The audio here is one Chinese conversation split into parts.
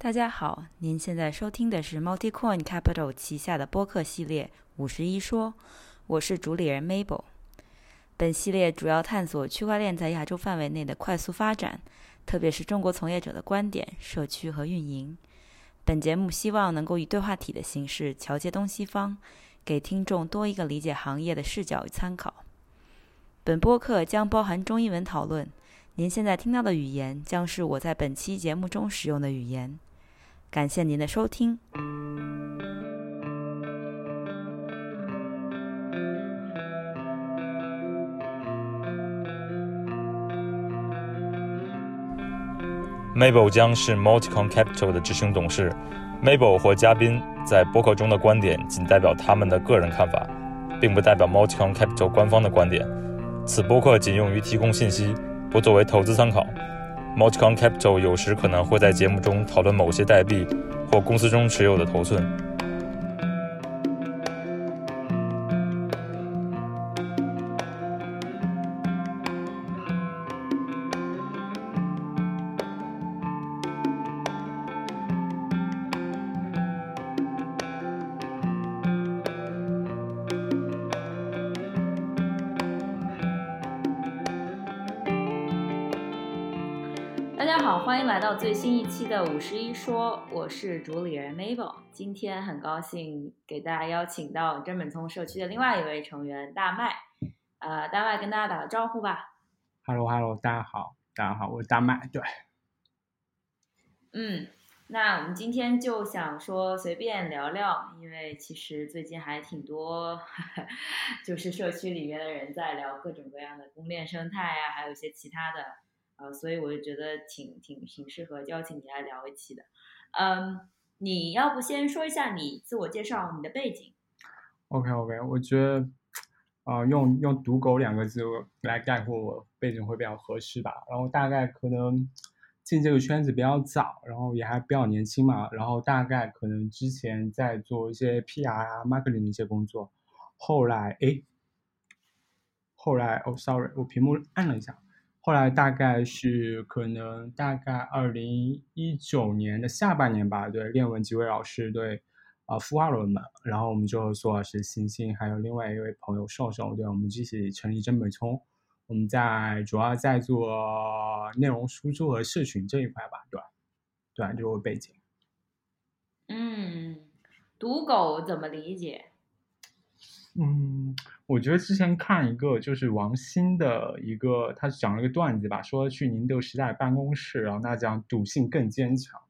大家好，您现在收听的是 MultiCoin Capital 旗下的播客系列《五十一说》，我是主理人 Mabel。本系列主要探索区块链在亚洲范围内的快速发展，特别是中国从业者的观点、社区和运营。本节目希望能够以对话体的形式桥接东西方，给听众多一个理解行业的视角与参考。本播客将包含中英文讨论，您现在听到的语言将是我在本期节目中使用的语言。感谢您的收听。Mabel 将是 Multicon Capital 的执行董事。Mabel 或嘉宾在播客中的观点仅代表他们的个人看法，并不代表 Multicon Capital 官方的观点。此播客仅用于提供信息，不作为投资参考。Multicon Capital 有时可能会在节目中讨论某些代币或公司中持有的头寸。五十一说，我是主理人 Mabel。今天很高兴给大家邀请到真本聪社区的另外一位成员大麦。呃，大麦跟大家打个招呼吧。Hello Hello，大家好，大家好，我是大麦。对，嗯，那我们今天就想说随便聊聊，因为其实最近还挺多，就是社区里面的人在聊各种各样的供链生态啊，还有一些其他的，呃，所以我就觉得挺挺挺适合邀请你来聊一期的。嗯，你要不先说一下你自我介绍，你的背景？OK OK，我觉得，呃，用用“赌狗”两个字来概括我背景会比较合适吧。然后大概可能进这个圈子比较早，然后也还比较年轻嘛。然后大概可能之前在做一些 PR 啊、marketing 的一些工作，后来诶，后来哦，sorry，我屏幕按了一下。后来大概是可能大概二零一九年的下半年吧，对，练文几位老师对。啊，孵化了我们，然后我们就苏老师、星星，还有另外一位朋友瘦瘦，对，我们一起成立真本聪。我们在主要在做内容输出和社群这一块吧，对吧？对，就是背景。嗯，赌狗怎么理解？嗯，我觉得之前看一个就是王鑫的一个，他讲了一个段子吧，说去宁德时代办公室，然后他讲赌性更坚强。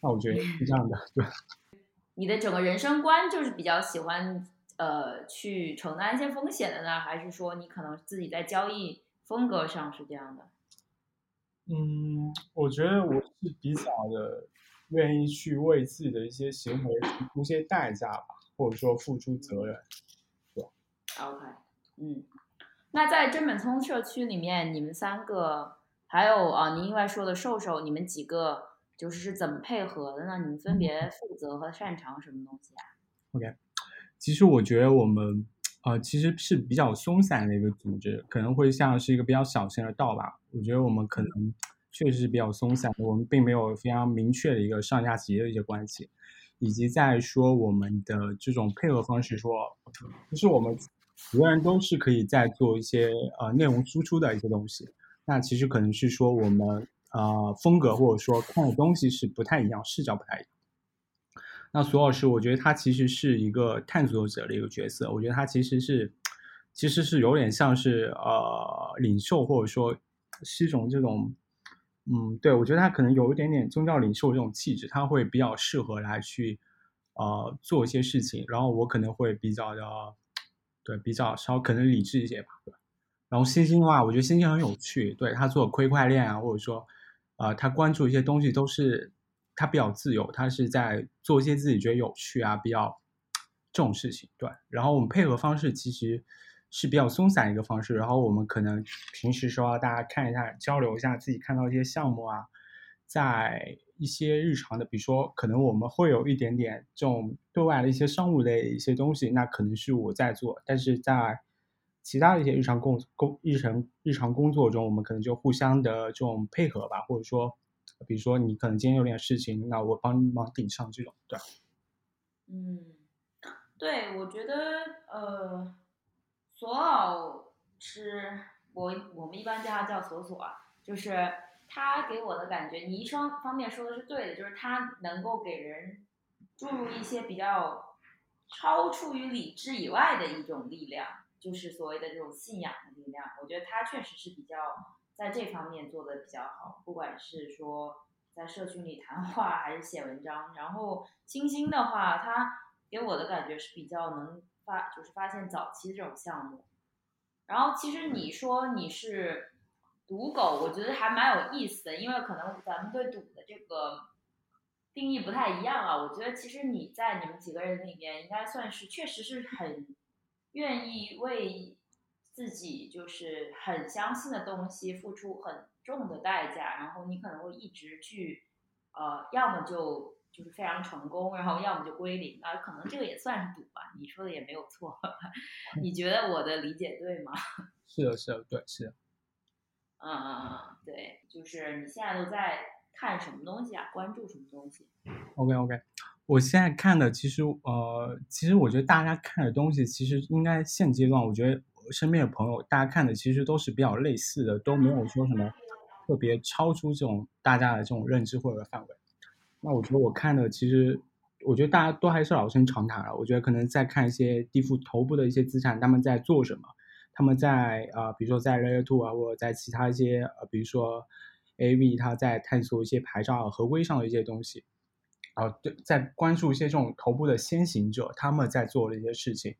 那我觉得是这样的，对。你的整个人生观就是比较喜欢呃去承担一些风险的呢，还是说你可能自己在交易风格上是这样的？嗯，我觉得我是比较的愿意去为自己的一些行为付出些代价吧，或者说付出责任。对。OK，嗯，那在真本聪社区里面，你们三个还有啊，您另外说的瘦瘦，你们几个？就是是怎么配合的呢？你们分别负责和擅长什么东西啊？OK，其实我觉得我们呃其实是比较松散的一个组织，可能会像是一个比较小型的道吧。我觉得我们可能确实是比较松散的，我们并没有非常明确的一个上下级的一些关系，以及在说我们的这种配合方式说，就是我们每个人都是可以在做一些呃内容输出的一些东西。那其实可能是说我们。呃，风格或者说看的东西是不太一样，视角不太一样。那索老师，我觉得他其实是一个探索者的一个角色，我觉得他其实是，其实是有点像是呃领袖，或者说是一种这种，嗯，对我觉得他可能有一点点宗教领袖这种气质，他会比较适合来去呃做一些事情，然后我可能会比较的，对，比较稍可能理智一些吧。对然后星星的话，我觉得星星很有趣，对他做区块链啊，或者说。呃，他关注一些东西都是他比较自由，他是在做一些自己觉得有趣啊，比较这种事情。对，然后我们配合方式其实是比较松散一个方式，然后我们可能平时说大家看一下，交流一下自己看到一些项目啊，在一些日常的，比如说可能我们会有一点点这种对外的一些商务类一些东西，那可能是我在做，但是在其他的一些日常工工日常日常工作中，我们可能就互相的这种配合吧，或者说比如说你可能今天有点事情，那我帮忙顶上这种，对。嗯，对，我觉得呃，索老师，我我们一般叫他叫索索，就是他给我的感觉，你一双方面说的是对的，就是他能够给人注入一些比较超出于理智以外的一种力量，就是所谓的这种信仰的力量。我觉得他确实是比较在这方面做的比较好，不管是说。在社群里谈话还是写文章，然后星星的话，他给我的感觉是比较能发，就是发现早期这种项目。然后其实你说你是赌狗，我觉得还蛮有意思的，因为可能咱们对赌的这个定义不太一样啊。我觉得其实你在你们几个人里面，应该算是确实是很愿意为自己就是很相信的东西付出很。重的代价，然后你可能会一直去，呃，要么就就是非常成功，然后要么就归零啊，可能这个也算是赌吧。你说的也没有错，你觉得我的理解对吗？是的，是的，对，是的。嗯嗯嗯，对，就是你现在都在看什么东西啊？关注什么东西？OK OK，我现在看的其实呃，其实我觉得大家看的东西，其实应该现阶段，我觉得身边的朋友大家看的其实都是比较类似的，都没有说什么。特别超出这种大家的这种认知或者范围，那我觉得我看的其实，我觉得大家都还是老生常谈了。我觉得可能在看一些地富头部的一些资产，他们在做什么，他们在啊，比如说在 Layer Two 啊，或者在其他一些呃，比如说 AV，它在探索一些牌照合规上的一些东西，啊，对，在关注一些这种头部的先行者，他们在做的一些事情，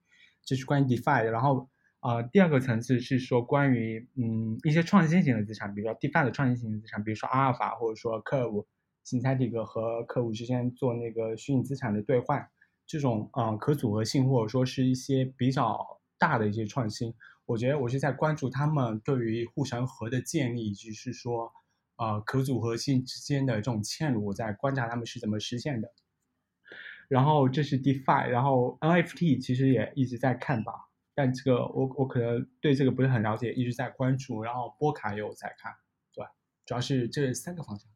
这是关于 DeFi 的，然后。呃，第二个层次是说关于嗯一些创新型的资产，比如说 DeFi 的创新型资产，比如说阿尔法或者说 Curve，现在这个和 Curve 之间做那个虚拟资产的兑换，这种呃可组合性或者说是一些比较大的一些创新，我觉得我是在关注他们对于护城河的建立，以及是说呃可组合性之间的这种嵌入，我在观察他们是怎么实现的。然后这是 DeFi，然后 NFT 其实也一直在看吧。但这个我我可能对这个不是很了解，一直在关注，然后波卡也有在看，对，主要是这三个方向。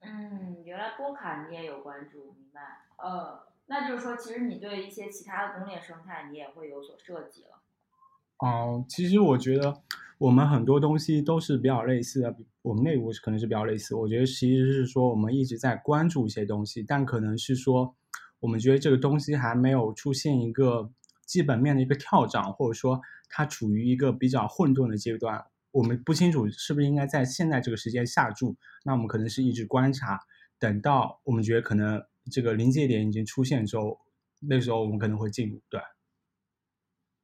嗯，原来波卡你也有关注，明白？呃，那就是说，其实你对一些其他的公链生态你也会有所涉及了。哦，其实我觉得我们很多东西都是比较类似的，我们内部是可能是比较类似。我觉得其实是说我们一直在关注一些东西，但可能是说我们觉得这个东西还没有出现一个。基本面的一个跳涨，或者说它处于一个比较混沌的阶段，我们不清楚是不是应该在现在这个时间下注。那我们可能是一直观察，等到我们觉得可能这个临界点已经出现之后，那时候我们可能会进入。对。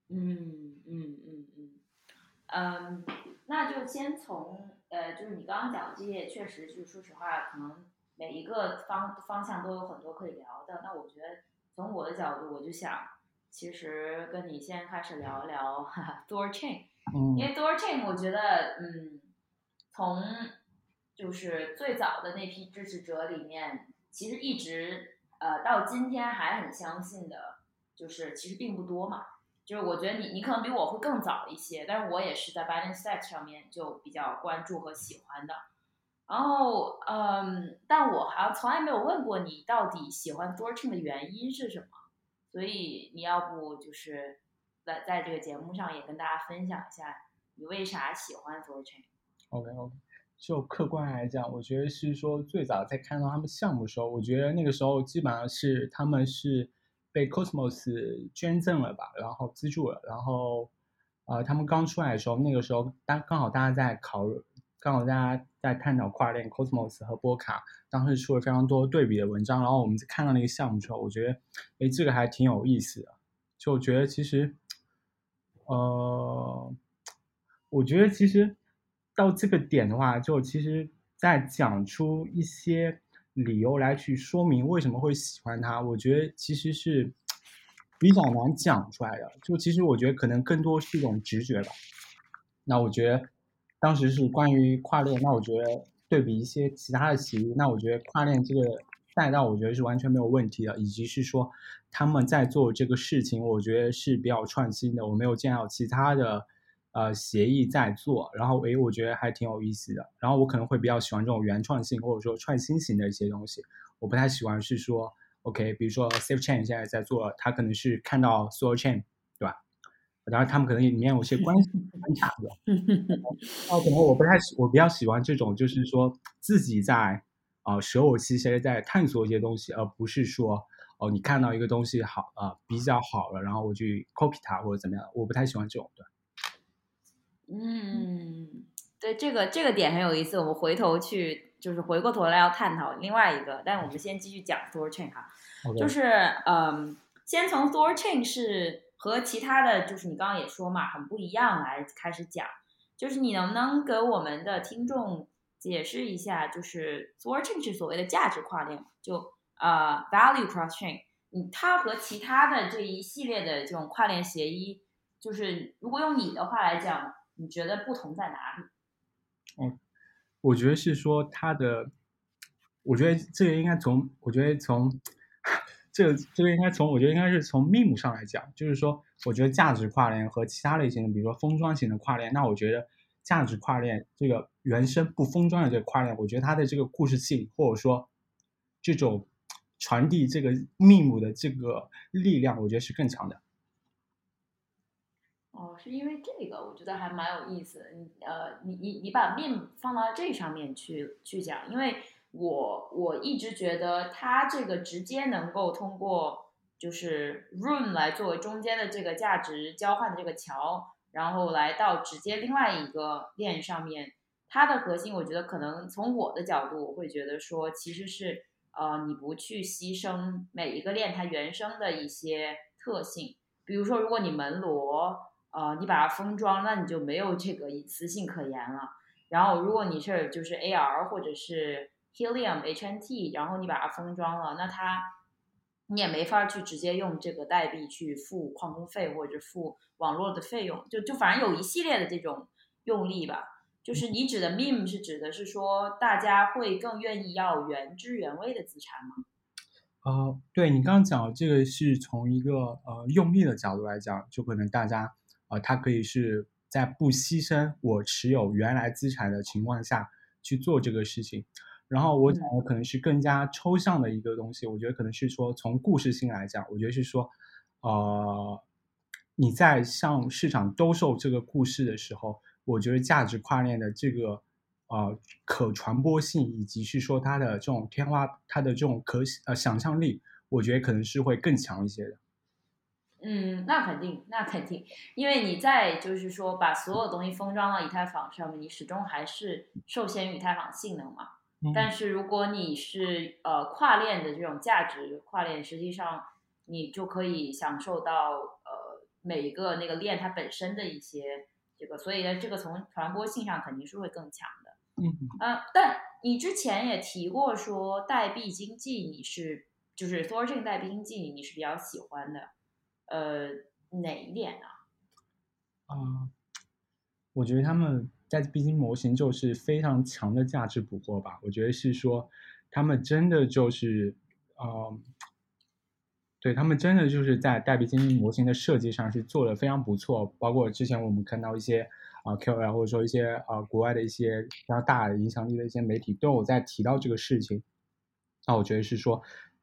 嗯嗯嗯嗯嗯，那就先从呃，就是你刚刚讲的这些，确实就是说实话，可能每一个方方向都有很多可以聊的。那我觉得从我的角度，我就想。其实跟你先开始聊一聊 Thor Chain，因为 door chain 我觉得，嗯，从就是最早的那批支持者里面，其实一直呃到今天还很相信的，就是其实并不多嘛。就是我觉得你你可能比我会更早一些，但是我也是在 Binance Set 上面就比较关注和喜欢的。然后嗯，但我好像从来没有问过你到底喜欢 Thor Chain 的原因是什么。所以你要不就是在在这个节目上也跟大家分享一下你为啥喜欢 t h o r c h a i n OK OK，就客观来讲，我觉得是说最早在看到他们项目的时候，我觉得那个时候基本上是他们是被 Cosmos 捐赠了吧，然后资助了，然后呃他们刚出来的时候，那个时候当刚好大家在考。刚好大家在探讨跨链 Cosmos 和波卡，当时出了非常多对比的文章，然后我们看到那个项目之后，我觉得，哎，这个还挺有意思的，就觉得其实，呃，我觉得其实到这个点的话，就其实在讲出一些理由来去说明为什么会喜欢他，我觉得其实是比较难讲出来的，就其实我觉得可能更多是一种直觉吧。那我觉得。当时是关于跨链，那我觉得对比一些其他的企业，那我觉得跨链这个赛道，我觉得是完全没有问题的，以及是说他们在做这个事情，我觉得是比较创新的。我没有见到其他的呃协议在做，然后诶，我觉得还挺有意思的。然后我可能会比较喜欢这种原创性或者说创新型的一些东西，我不太喜欢是说 OK，比如说 Safe Chain 现在在做，他可能是看到 Soul Chain，对吧？然后他们可能里面有些关系很差的，哦，可能我不太喜，我比较喜欢这种，就是说自己在啊舍我其谁在探索一些东西，而不是说。哦，你看到一个东西好啊，比较好了，然后我去 copy 它或者怎么样，我不太喜欢这种，对。嗯，对，这个这个点很有意思，我们回头去就是回过头来要探讨另外一个，但我们先继续讲 Thor Chain 哈，就是嗯，先从 Thor Chain 是和其他的就是你刚刚也说嘛，很不一样来开始讲，就是你能不能给我们的听众解释一下，就是 Thor Chain 是所谓的价值跨链嘛，就。呃，value cross chain，嗯，它和其他的这一系列的这种跨链协议，就是如果用你的话来讲，你觉得不同在哪里？嗯，我觉得是说它的，我觉得这个应该从，我觉得从 这个这个应该从，我觉得应该是从 meme 上来讲，就是说，我觉得价值跨链和其他类型的，比如说封装型的跨链，那我觉得价值跨链这个原生不封装的这个跨链，我觉得它的这个故事性或者说这种。传递这个密母的这个力量，我觉得是更强的。哦，是因为这个，我觉得还蛮有意思。你呃，你你你把命放到这上面去去讲，因为我我一直觉得它这个直接能够通过就是 room 来作为中间的这个价值交换的这个桥，然后来到直接另外一个链上面，它的核心，我觉得可能从我的角度，我会觉得说其实是。呃，你不去牺牲每一个链它原生的一些特性，比如说，如果你门罗，呃，你把它封装，那你就没有这个隐私性可言了。然后，如果你是就是 AR 或者是 Helium HNT，然后你把它封装了，那它你也没法去直接用这个代币去付矿工费或者付网络的费用，就就反正有一系列的这种用力吧。就是你指的 meme 是指的是说大家会更愿意要原汁原味的资产吗？呃，对你刚刚讲这个是从一个呃用力的角度来讲，就可能大家呃它可以是在不牺牲我持有原来资产的情况下去做这个事情。然后我讲的可能是更加抽象的一个东西，我觉得可能是说从故事性来讲，我觉得是说呃你在向市场兜售这个故事的时候。我觉得价值跨链的这个呃可传播性，以及是说它的这种天花，它的这种可呃想象力，我觉得可能是会更强一些的。嗯，那肯定，那肯定，因为你在就是说把所有东西封装到以太坊上面，你始终还是受限于以太坊性能嘛。但是如果你是呃跨链的这种价值跨链，实际上你就可以享受到呃每一个那个链它本身的一些。这个，所以呢，这个从传播性上肯定是会更强的。嗯，呃，但你之前也提过说代币经济，你是就是 Thorchain 代币经济，你是比较喜欢的。呃，哪一点呢？啊，我觉得他们在币金模型就是非常强的价值捕获吧。我觉得是说他们真的就是，呃。对他们真的就是在代币经济模型的设计上是做的非常不错，包括之前我们看到一些啊 QL 或者说一些啊国外的一些非常大的影响力的一些媒体都有在提到这个事情。那我觉得是说，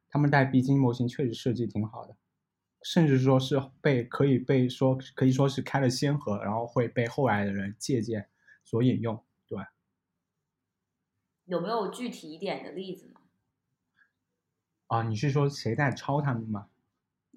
他们代币经济模型确实设计挺好的，甚至说是被可以被说可以说是开了先河，然后会被后来的人借鉴所引用。对，有没有具体一点的例子呢？啊，你是说谁在抄他们吗？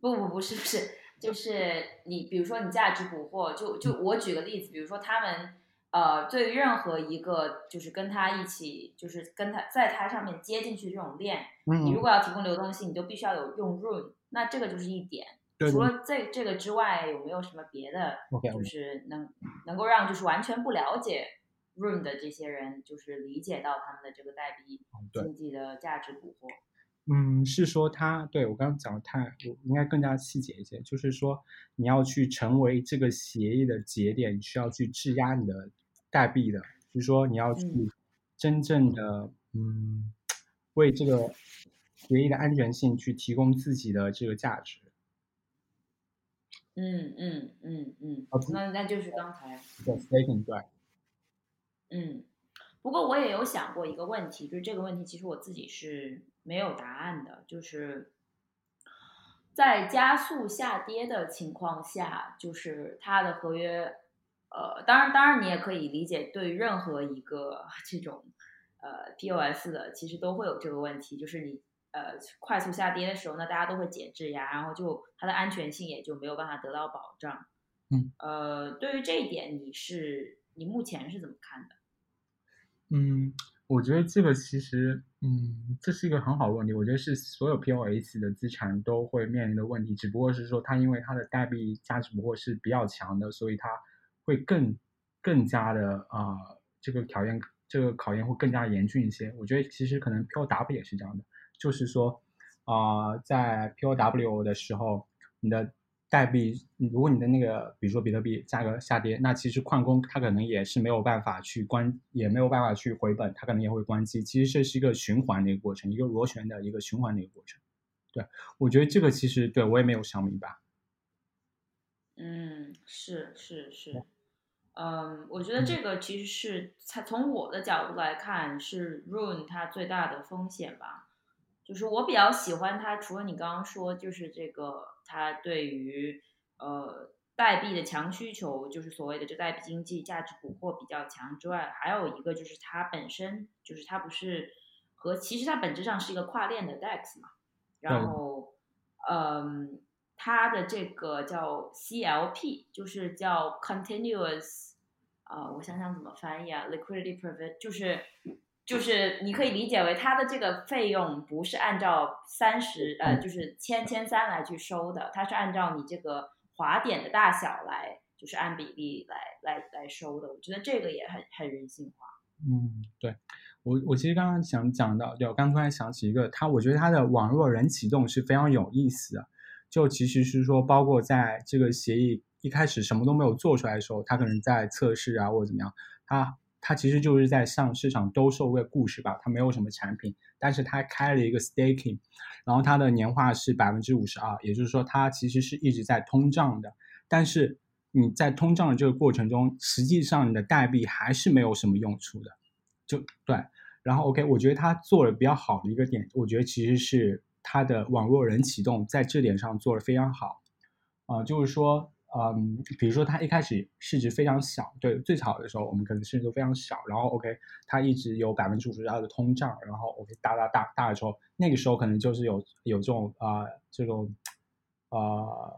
不不不是不是，就是你，比如说你价值捕获，就就我举个例子，比如说他们呃，对于任何一个就是跟他一起，就是跟他在他上面接进去这种链，你如果要提供流动性，你就必须要有用 room，那这个就是一点。除了这这个之外，有没有什么别的，就是能能够让就是完全不了解 room 的这些人，就是理解到他们的这个代币经济的价值捕获？嗯，是说他对我刚刚讲的太，我应该更加细节一些，就是说你要去成为这个协议的节点，你需要去质押你的代币的，就是说你要去真正的嗯，为这个协议的安全性去提供自己的这个价值。嗯嗯嗯嗯那那就是刚才，嗯，不过我也有想过一个问题，就是这个问题其实我自己是没有答案的，就是在加速下跌的情况下，就是它的合约，呃，当然当然你也可以理解，对于任何一个 这种呃 POS 的，其实都会有这个问题，就是你呃快速下跌的时候呢，大家都会减质押，然后就它的安全性也就没有办法得到保障。嗯，呃，对于这一点，你是你目前是怎么看的？嗯，我觉得这个其实，嗯，这是一个很好的问题。我觉得是所有 POS 的资产都会面临的问题，只不过是说它因为它的代币价值不过是比较强的，所以它会更更加的啊、这个考验这个考验会更加严峻一些。我觉得其实可能 POW 也是这样的，就是说啊、在 POW 的时候，你的代币，如果你的那个，比如说比特币价格下跌，那其实矿工他可能也是没有办法去关，也没有办法去回本，他可能也会关机。其实这是一个循环的一个过程，一个螺旋的一个循环的一个过程。对，我觉得这个其实对我也没有想明白。嗯，是是是，嗯，我觉得这个其实是它从我的角度来看是 Rune 它最大的风险吧，就是我比较喜欢它，除了你刚刚说就是这个它对于呃代币的强需求，就是所谓的这代币经济价值捕获比较强之外，还有一个就是它本身就是它不是和其实它本质上是一个跨链的 DEX 嘛，然后嗯。它的这个叫 CLP，就是叫 Continuous，啊、我想想怎么翻译啊，Liquidity Prevent，就是就是你可以理解为它的这个费用不是按照三十呃，嗯就是千千三来去收的，它是按照你这个滑点的大小来，就是按比例来来来收的。我觉得这个也很很人性化。嗯，对我我其实刚刚想讲到，对我刚突然想起一个，它我觉得它的网络人启动是非常有意思的。就其实是说，包括在这个协议一开始什么都没有做出来的时候，它可能在测试啊或者怎么样，它它其实就是在向市场兜售个故事吧，它没有什么产品，但是它开了一个 staking，然后它的年化是百分之五十二，也就是说它其实是一直在通胀的，但是你在通胀的这个过程中，实际上你的代币还是没有什么用处的，就对。然后 OK，我觉得它做的比较好的一个点，我觉得其实是。它的网络人启动在这点上做的非常好，啊、呃，就是说，嗯，比如说它一开始市值非常小，对，最早的时候我们可能市值都非常小，然后 OK，它一直有百分之五十二的通胀，然后 OK 大大大大的时候，那个时候可能就是有有这种啊、呃、这种呃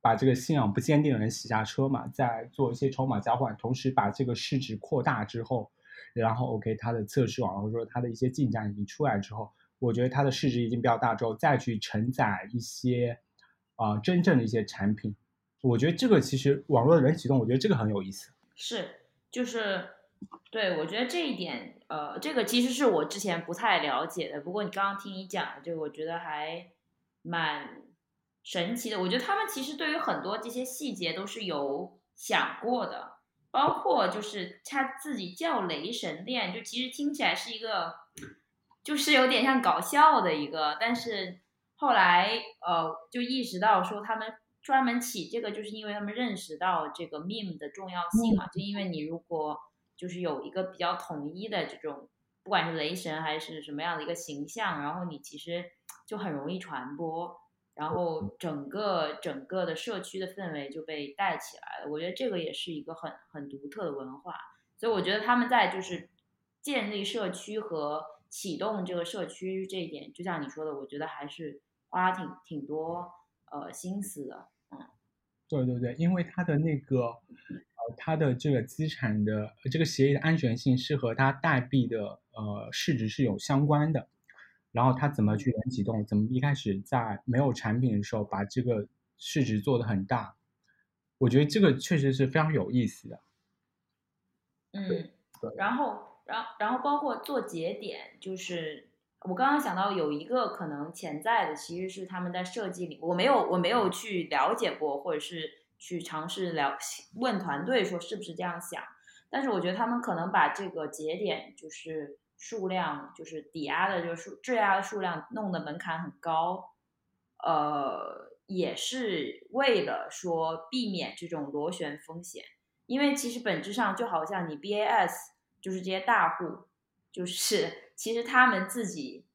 把这个信仰不坚定的人洗下车嘛，在做一些筹码交换，同时把这个市值扩大之后，然后 OK 它的测试网或者说它的一些进展已经出来之后。我觉得它的市值已经比较大之后，再去承载一些啊、呃、真正的一些产品，我觉得这个其实网络的人启动，我觉得这个很有意思。是，就是对我觉得这一点，呃，这个其实是我之前不太了解的。不过你刚刚听你讲，这个我觉得还蛮神奇的。我觉得他们其实对于很多这些细节都是有想过的，包括就是他自己叫雷神殿，就其实听起来是一个。就是有点像搞笑的一个，但是后来呃就意识到说他们专门起这个，就是因为他们认识到这个 meme 的重要性嘛。就因为你如果就是有一个比较统一的这种，不管是雷神还是什么样的一个形象，然后你其实就很容易传播，然后整个整个的社区的氛围就被带起来了。我觉得这个也是一个很很独特的文化，所以我觉得他们在就是建立社区和启动这个社区这一点，就像你说的，我觉得还是花挺挺多呃心思的，嗯，对对对，因为他的那个呃，它的这个资产的这个协议的安全性是和他代币的呃市值是有相关的，然后他怎么去人启动，怎么一开始在没有产品的时候把这个市值做得很大，我觉得这个确实是非常有意思的，嗯，对，然后。然后，然后包括做节点，就是我刚刚想到有一个可能潜在的，其实是他们在设计里，我没有我没有去了解过，或者是去尝试了问团队说是不是这样想，但是我觉得他们可能把这个节点就是数量，就是抵押的，就是质押的数量弄得门槛很高，呃，也是为了说避免这种螺旋风险，因为其实本质上就好像你 BAS 就是这些大户，就是其实他们自己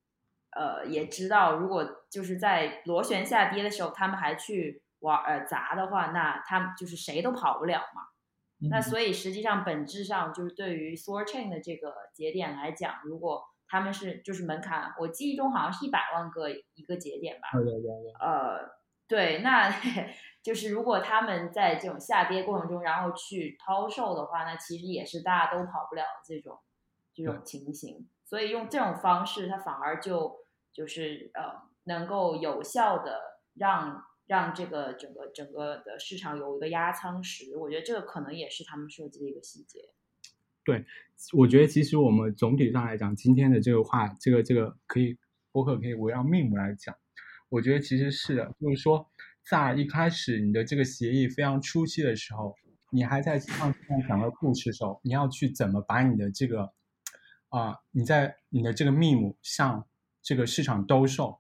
呃也知道，如果就是在螺旋下跌的时候，他们还去玩呃砸的话，那他们就是谁都跑不了嘛。那所以实际上本质上就是对于 Thor Chain 的这个节点来讲，如果他们是就是门槛，我记忆中好像是一百万个一个节点吧。对对对。呃，对，那 就是如果他们在这种下跌过程中，然后去抛售的话，那其实也是大家都跑不了这种这种情形。所以用这种方式，它反而就就是呃，能够有效的让。让这个整个整个的市场有一个压仓石，我觉得这个可能也是他们设计的一个细节。对，我觉得其实我们总体上来讲，今天的这个话，这个这个可以博客可以围绕命目来讲。我觉得其实是的，就是说在一开始你的这个协议非常初期的时候，你还在像像讲的故事的时候，你要去怎么把你的这个啊，你在你的这个密目向这个市场兜售。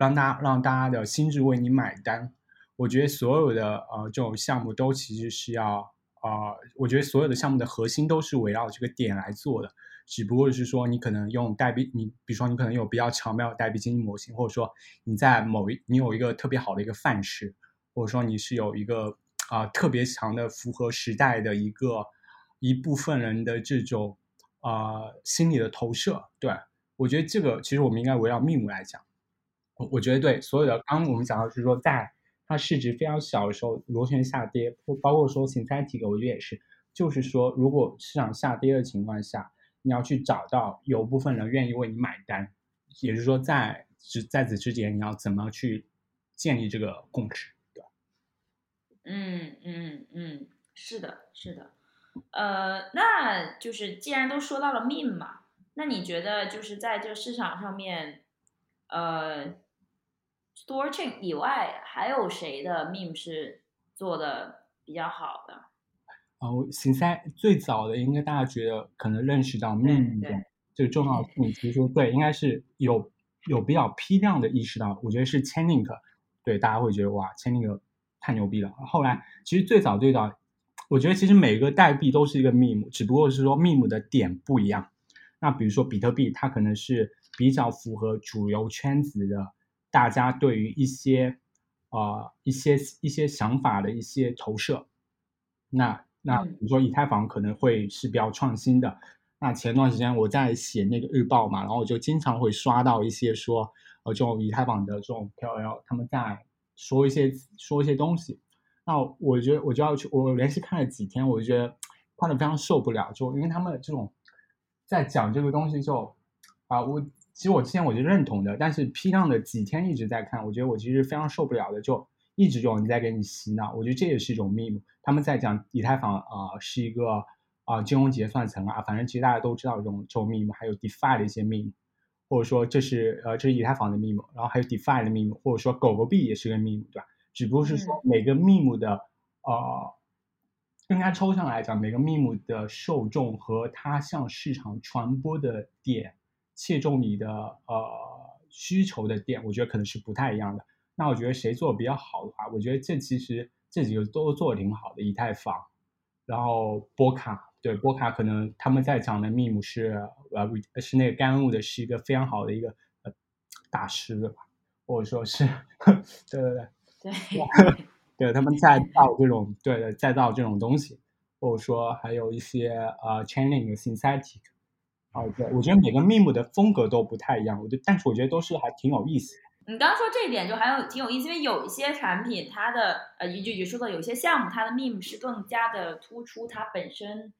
让大家让大家的心智为你买单，我觉得所有的呃这种项目都其实是要啊，我觉得所有的项目的核心都是围绕这个点来做的，只不过是说你可能用代币，你比如说你可能有比较巧妙的代币经济模型，或者说你在某一你有一个特别好的一个范式，或者说你是有一个啊特别强的符合时代的一个一部分人的这种啊心理的投射，对我觉得这个其实我们应该围绕密目来讲。我我觉得对，所有的刚刚我们讲到是说，在它市值非常小的时候螺旋下跌，或包括说 synthetic，我觉得也是，就是说如果市场下跌的情况下，你要去找到有部分人愿意为你买单，也就是说在只在此之前，你要怎么去建立这个共识，对？嗯嗯嗯，是的，是的，呃，那就是既然都说到了 meme 嘛，那你觉得就是在这个市场上面，呃。Store Chain 以外，还有谁的 Meme 是做的比较好的？哦，现在最早的应该大家觉得可能认识到 Meme 的这个重要性，其实对，应该是有有比较批量的意识到，我觉得是 Chainlink，对，大家会觉得哇，Chainlink 太牛逼了。后来其实最早最早，我觉得其实每个代币都是一个 Meme，只不过是说 Meme 的点不一样。那比如说比特币，它可能是比较符合主流圈子的。大家对于一些，呃，一些一些想法的一些投射，那那比如说以太坊可能会是比较创新的。那前段时间我在写那个日报嘛，然后我就经常会刷到一些说，呃，这种以太坊的这种 KOL 他们在说一些说一些东西。那我觉得我就要去，我连续看了几天，我就觉得看的非常受不了，就因为他们这种在讲这个东西就啊我。其实我之前我就认同的，但是批量的几天一直在看，我觉得我其实非常受不了的，就一直有人在给你洗脑。我觉得这也是一种 meme。他们在讲以太坊啊是一个啊金融结算层啊，反正其实大家都知道这种这种 meme，还有 DeFi 的一些 meme，或者说这是呃这是以太坊的 meme，然后还有 DeFi 的 meme，或者说狗狗币也是个 meme，对吧？只不过是说每个 meme 的呃更加抽象来讲，每个 meme 的受众和它向市场传播的点。切中你的呃需求的点，我觉得可能是不太一样的。那我觉得谁做的比较好的话，我觉得这其实这几个都做的挺好的。以太坊，然后波卡，对波卡可能他们在讲的 meme 是呃是那个干物的是一个非常好的一个呃大师吧，或者说是 对对对对 对，他们在造这种对对再造这种东西，或者说还有一些呃 chaining synthetic。哦，对，我觉得每个 meme 的风格都不太一样，我觉得，但是我觉得都是还挺有意思。你刚刚说这一点就还有挺有意思，因为有一些产品，它的呃，就也说的有些项目，它的 meme 是更加的突出它本身，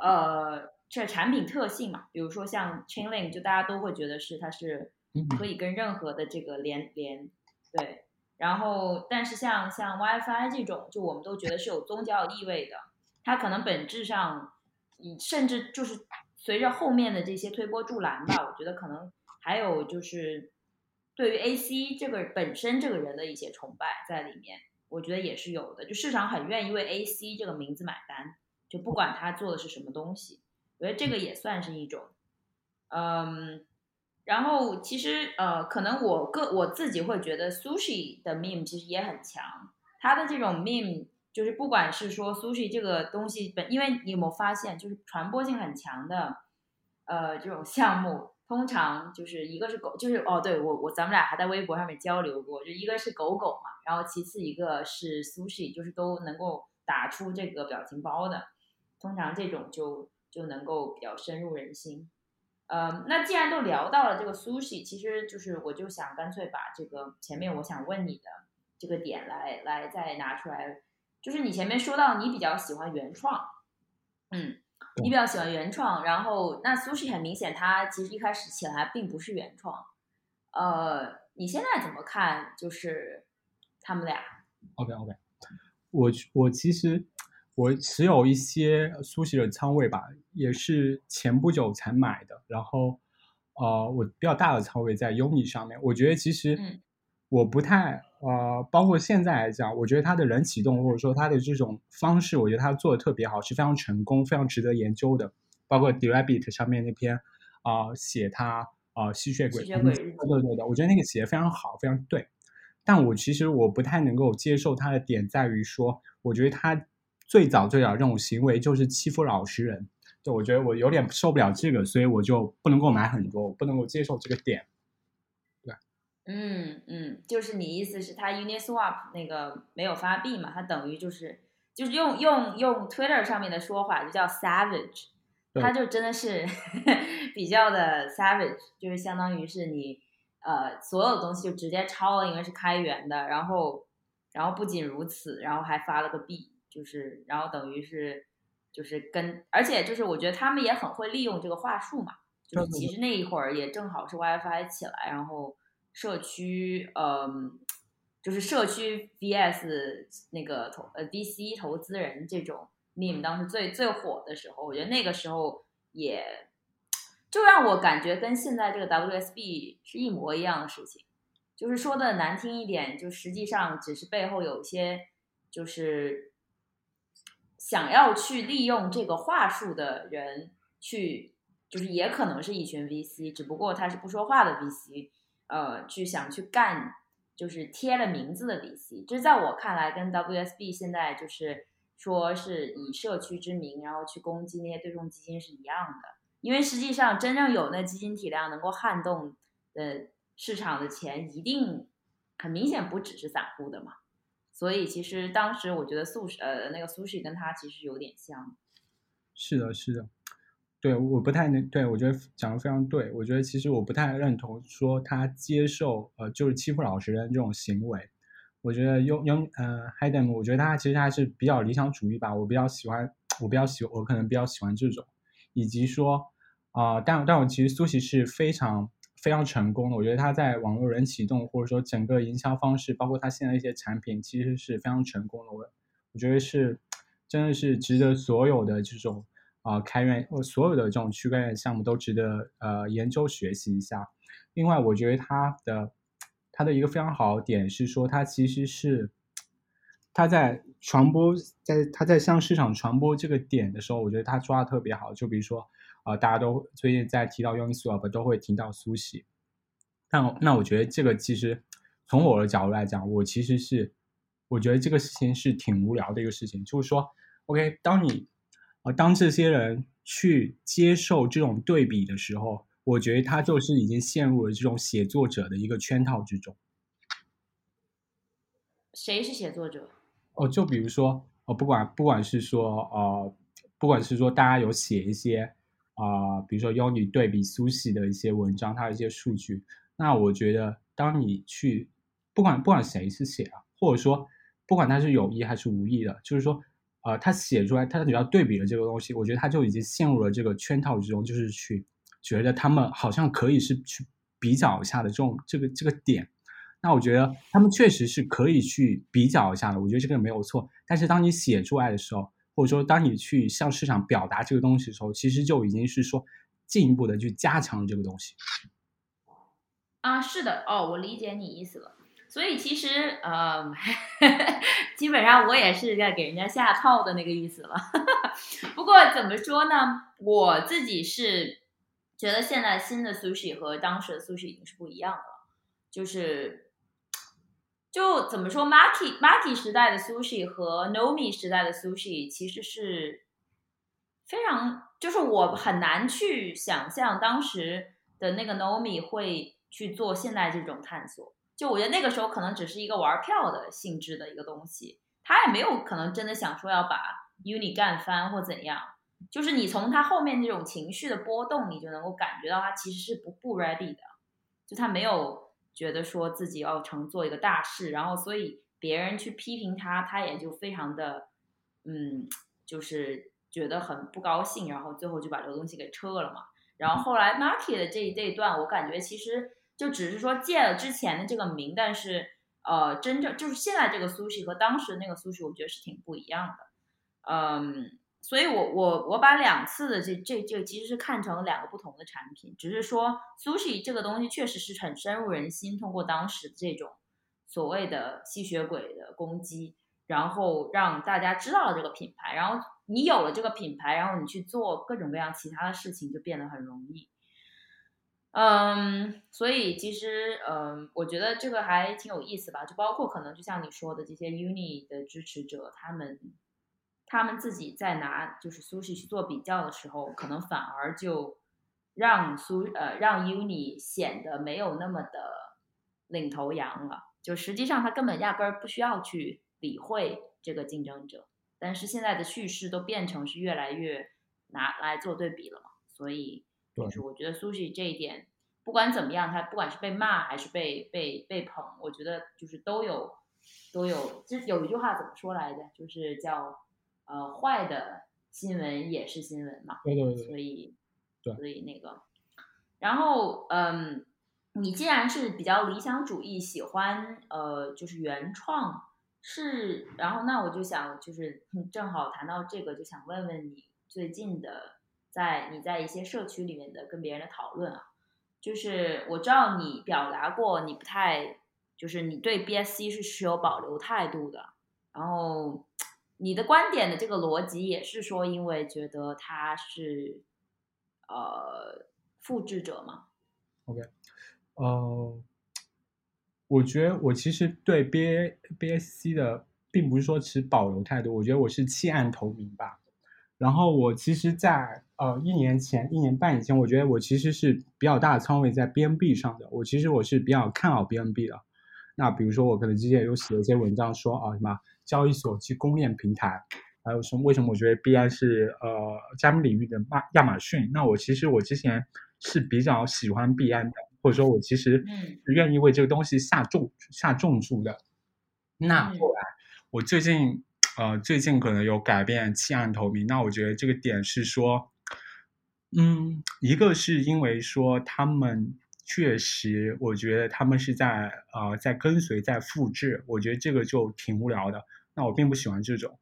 呃，这产品特性嘛。比如说像 Chainlink，就大家都会觉得是它是可以跟任何的这个连连对。然后，但是像像 WiFi 这种，就我们都觉得是有宗教意味的，它可能本质上，甚至就是。随着后面的这些推波助澜吧，我觉得可能还有就是对于 AC 这个本身这个人的一些崇拜在里面，我觉得也是有的。就市场很愿意为 AC 这个名字买单，就不管他做的是什么东西，我觉得这个也算是一种。嗯，然后其实呃，可能我个我自己会觉得 sushi 的 meme 其实也很强，它的这种 meme 就是不管是说 sushi 这个东西本，因为你有没有发现，就是传播性很强的呃这种项目，通常就是一个是狗，就是哦对我我咱们俩还在微博上面交流过，就一个是狗狗嘛，然后其次一个是 sushi，就是都能够打出这个表情包的，通常这种就就能够比较深入人心。呃，那既然都聊到了这个 sushi，其实就是我就想干脆把这个前面我想问你的这个点来来再拿出来，就是你前面说到你比较喜欢原创，嗯，你比较喜欢原创，然后那 sushi 很明显它其实一开始起来并不是原创，呃，你现在怎么看？就是他们俩？OK OK，我我其实。我持有一些苏西的仓位吧，也是前不久才买的。然后，呃，我比较大的仓位在优米上面。我觉得其实我不太呃，包括现在来讲，我觉得它的人启动或者说它的这种方式，我觉得它做的特别好，是非常成功、非常值得研究的。包括 d r a b i t 上面那篇啊，写它啊吸血鬼，对对对，我觉得那个写的非常好，非常对。但我其实我不太能够接受它的点在于说，我觉得它。最早最早这种行为就是欺负老实人，就我觉得我有点受不了这个，所以我就不能够买很多，我不能够接受这个点。对，嗯嗯，就是你意思是，他 Uniswap 那个没有发币嘛？它等于就是就是用用用 Twitter 上面的说法就叫 savage，它就真的是 比较的 savage，就是相当于是你呃所有东西就直接抄了，因为是开源的，然后然后不仅如此，然后还发了个币。就是，然后等于是，就是跟，而且就是，我觉得他们也很会利用这个话术嘛。就是其实那一会儿也正好是 WiFi 起来，然后社区，嗯，就是社区 VS 那个投呃 DC 投资人这种 meme 当时最最火的时候，我觉得那个时候也就让我感觉跟现在这个 WSB 是一模一样的事情。就是说的难听一点，就实际上只是背后有一些就是。想要去利用这个话术的人，去就是也可能是一群 VC，只不过他是不说话的 VC，呃，去想去干，就是贴了名字的 VC，这在我看来跟 WSB 现在就是说是以社区之名，然后去攻击那些对冲基金是一样的，因为实际上真正有那基金体量能够撼动的市场的钱，一定很明显不只是散户的嘛。所以其实当时我觉得苏呃那个苏轼跟他其实有点像，是的，是的，对，我不太能对我觉得讲的非常对，我觉得其实我不太认同说他接受呃就是欺负老实人这种行为，我觉得用用呃 Hayden，我觉得他其实还是比较理想主义吧，我比较喜欢我比较喜我可能比较喜欢这种，以及说啊，但但我其实苏轼是非常。非常成功的，我觉得他在网络人启动或者说整个营销方式，包括他现在一些产品，其实是非常成功的。我我觉得是真的是值得所有的这种啊开源或所有的这种区块链项目都值得呃研究学习一下。另外，我觉得他的他的一个非常好的点是说，他其实是他在传播在他在向市场传播这个点的时候，我觉得他抓的特别好。就比如说。啊，大家都最近在提到 Uniswap，都会提到苏西。但那我觉得这个其实从我的角度来讲，我其实是我觉得这个事情是挺无聊的一个事情。就是说，OK，当你啊，当这些人去接受这种对比的时候，我觉得他就是已经陷入了这种写作者的一个圈套之中。谁是写作者？哦，就比如说，哦，不管不管是说，呃，不管是说大家有写一些。啊，比如说 Uni 对比苏西的一些文章，它的一些数据，那我觉得，当你去不管不管谁是写啊，或者说不管他是有意还是无意的，就是说，呃，他写出来，他只要对比了这个东西，我觉得他就已经陷入了这个圈套之中，就是去觉得他们好像可以是去比较一下的这种这个这个点。那我觉得他们确实是可以去比较一下的，我觉得这个没有错。但是当你写出来的时候，或者说，当你去向市场表达这个东西的时候，其实就已经是说进一步的去加强这个东西。啊，是的，哦，我理解你意思了。所以其实，呃，基本上我也是在给人家下套的那个意思了。不过怎么说呢？我自己是觉得现在新的 sushi 和当时的 sushi 已经是不一样的了，就是就怎么说，Maki Maki 时代的 sushi 和 Nomi 时代的 sushi 其实是非常，就是我很难去想象当时的那个 Nomi 会去做现在这种探索。就我觉得那个时候可能只是一个玩票的性质的一个东西，他也没有可能真的想说要把 Uni 干翻或怎样。就是你从他后面那种情绪的波动，你就能够感觉到他其实是不不 ready 的，就他没有觉得说自己要成做一个大事，然后所以别人去批评他，他也就非常的，嗯，就是觉得很不高兴，然后最后就把这个东西给撤了嘛。然后后来 Marky 的这这一段，我感觉其实。就只是说借了之前的这个名，但是呃，真正就是现在这个苏西和当时那个苏西，我觉得是挺不一样的。嗯，所以我我我把两次的这这这其实是看成两个不同的产品，只是说 sushi 这个东西确实是很深入人心，通过当时这种所谓的吸血鬼的攻击，然后让大家知道了这个品牌，然后你有了这个品牌，然后你去做各种各样其他的事情就变得很容易。嗯，所以其实，嗯，我觉得这个还挺有意思吧。就包括可能就像你说的，这些 Uni 的支持者，他们他们自己在拿就是 Sushi 去做比较的时候，可能反而就让苏呃让 Uni 显得没有那么的领头羊了。就实际上他根本压根儿不需要去理会这个竞争者。但是现在的叙事都变成是越来越拿来做对比了嘛，所以。就是我觉得苏西这一点，不管怎么样，他不管是被骂还是被被被捧，我觉得就是都有都有。就有一句话怎么说来着？就是叫呃坏的新闻也是新闻嘛。对对对。所以，对，所以那个，然后嗯，你既然是比较理想主义，喜欢呃就是原创，是，然后那我就想就是正好谈到这个，就想问问你最近的。在你在一些社区里面的跟别人的讨论啊，就是我知道你表达过你不太，就是你对 BSC 是持有保留态度的，然后你的观点的这个逻辑也是说，因为觉得他是呃复制者嘛。OK，呃，我觉得我其实对 B BSC 的并不是说持保留态度，我觉得我是弃暗投明吧。然后我其实，在呃一年前、一年半以前，我觉得我其实是比较大的仓位在 BNB 上的。我其实我是比较看好 BNB 的。那比如说，我可能之前有写一些文章说啊，什么交易所及公链平台，还有什么为什么我觉得币安是呃加密领域的亚亚马逊？那我其实我之前是比较喜欢币安的，或者说我其实愿意为这个东西下重下重注的。那后来我最近。呃，最近可能有改变弃暗投明，那我觉得这个点是说，嗯，一个是因为说他们确实，我觉得他们是在呃在跟随在复制，我觉得这个就挺无聊的。那我并不喜欢这种。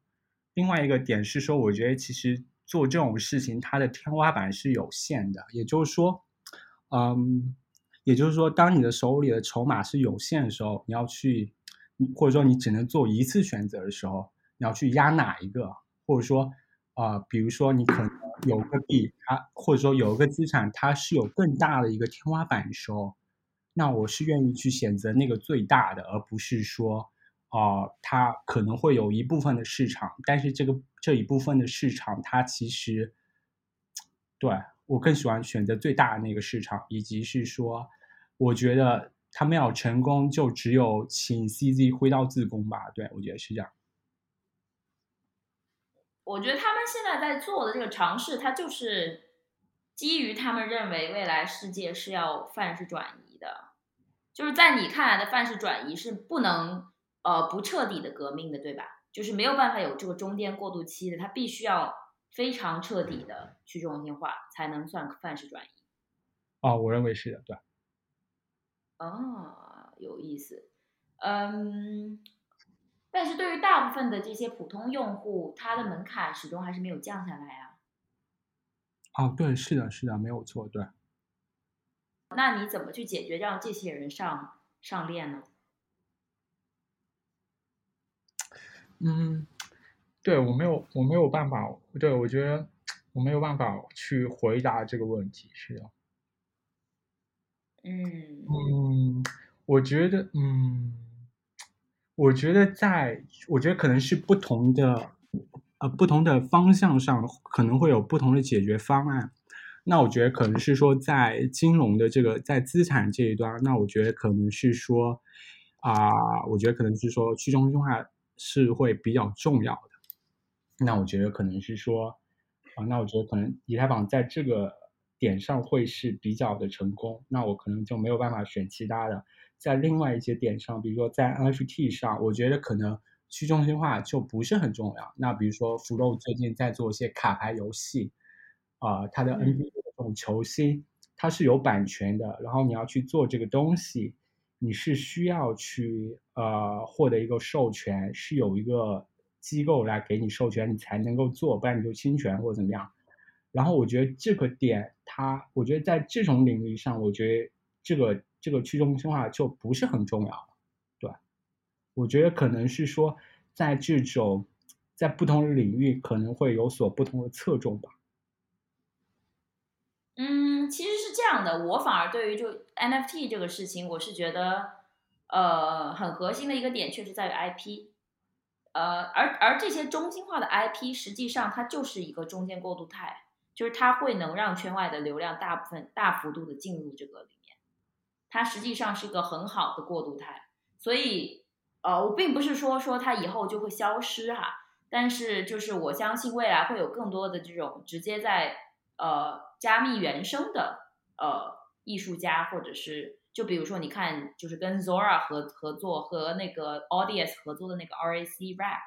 另外一个点是说，我觉得其实做这种事情，它的天花板是有限的，也就是说，嗯，也就是说，当你的手里的筹码是有限的时候，你要去，或者说你只能做一次选择的时候。你要去压哪一个，或者说，啊，比如说你可能有个币，它或者说有一个资产，它是有更大的一个天花板的时候，那我是愿意去选择那个最大的，而不是说，啊，它可能会有一部分的市场，但是这个这一部分的市场，它其实，对我更喜欢选择最大的那个市场，以及是说，我觉得他们要成功，就只有请 CZ 挥刀自宫吧，对我觉得是这样。我觉得他们现在在做的这个尝试，它就是基于他们认为未来世界是要范式转移的，就是在你看来的范式转移是不能呃不彻底的革命的，对吧？就是没有办法有这个中间过渡期的，它必须要非常彻底的去中心化才能算范式转移。哦，我认为是的，对。哦，有意思，嗯。但是对于大部分的这些普通用户，它的门槛始终还是没有降下来啊。哦，对，是的，是的，没有错，对。那你怎么去解决让这些人上上链呢？嗯，对我没有，我没有办法，对我觉得我没有办法去回答这个问题，是的。嗯嗯，我觉得，嗯，我觉得在，我觉得可能是不同的，呃，不同的方向上可能会有不同的解决方案。那我觉得可能是说，在金融的这个在资产这一端，那我觉得可能是说，啊，我觉得可能是说去中心化是会比较重要的。那我觉得可能是说，啊，那我觉得可能以太坊在这个点上会是比较的成功。那我可能就没有办法选其他的。在另外一些点上，比如说在 NFT 上，我觉得可能去中心化就不是很重要。那比如说 Flow 最近在做一些卡牌游戏。啊，它的 NBA 的这种球星，它是有版权的。然后你要去做这个东西，你是需要去呃获得一个授权，是有一个机构来给你授权，你才能够做，不然你就侵权或者怎么样。然后我觉得这个点，它我觉得在这种领域上，我觉得这个这个去中心化就不是很重要。对，我觉得可能是说，在这种在不同的领域可能会有所不同的侧重吧。嗯，其实是这样的，我反而对于就 NFT 这个事情，我是觉得，呃，很核心的一个点，确实在于 IP，呃，而而这些中心化的 IP，实际上它就是一个中间过渡态，就是它会能让圈外的流量大部分大幅度的进入这个里面，它实际上是一个很好的过渡态，所以，呃，我并不是说说它以后就会消失哈，但是就是我相信未来会有更多的这种直接在。呃，加密原生的呃艺术家，或者是就比如说，你看，就是跟 Zora 合合作和那个 Audience 合作的那个 RAC Rack，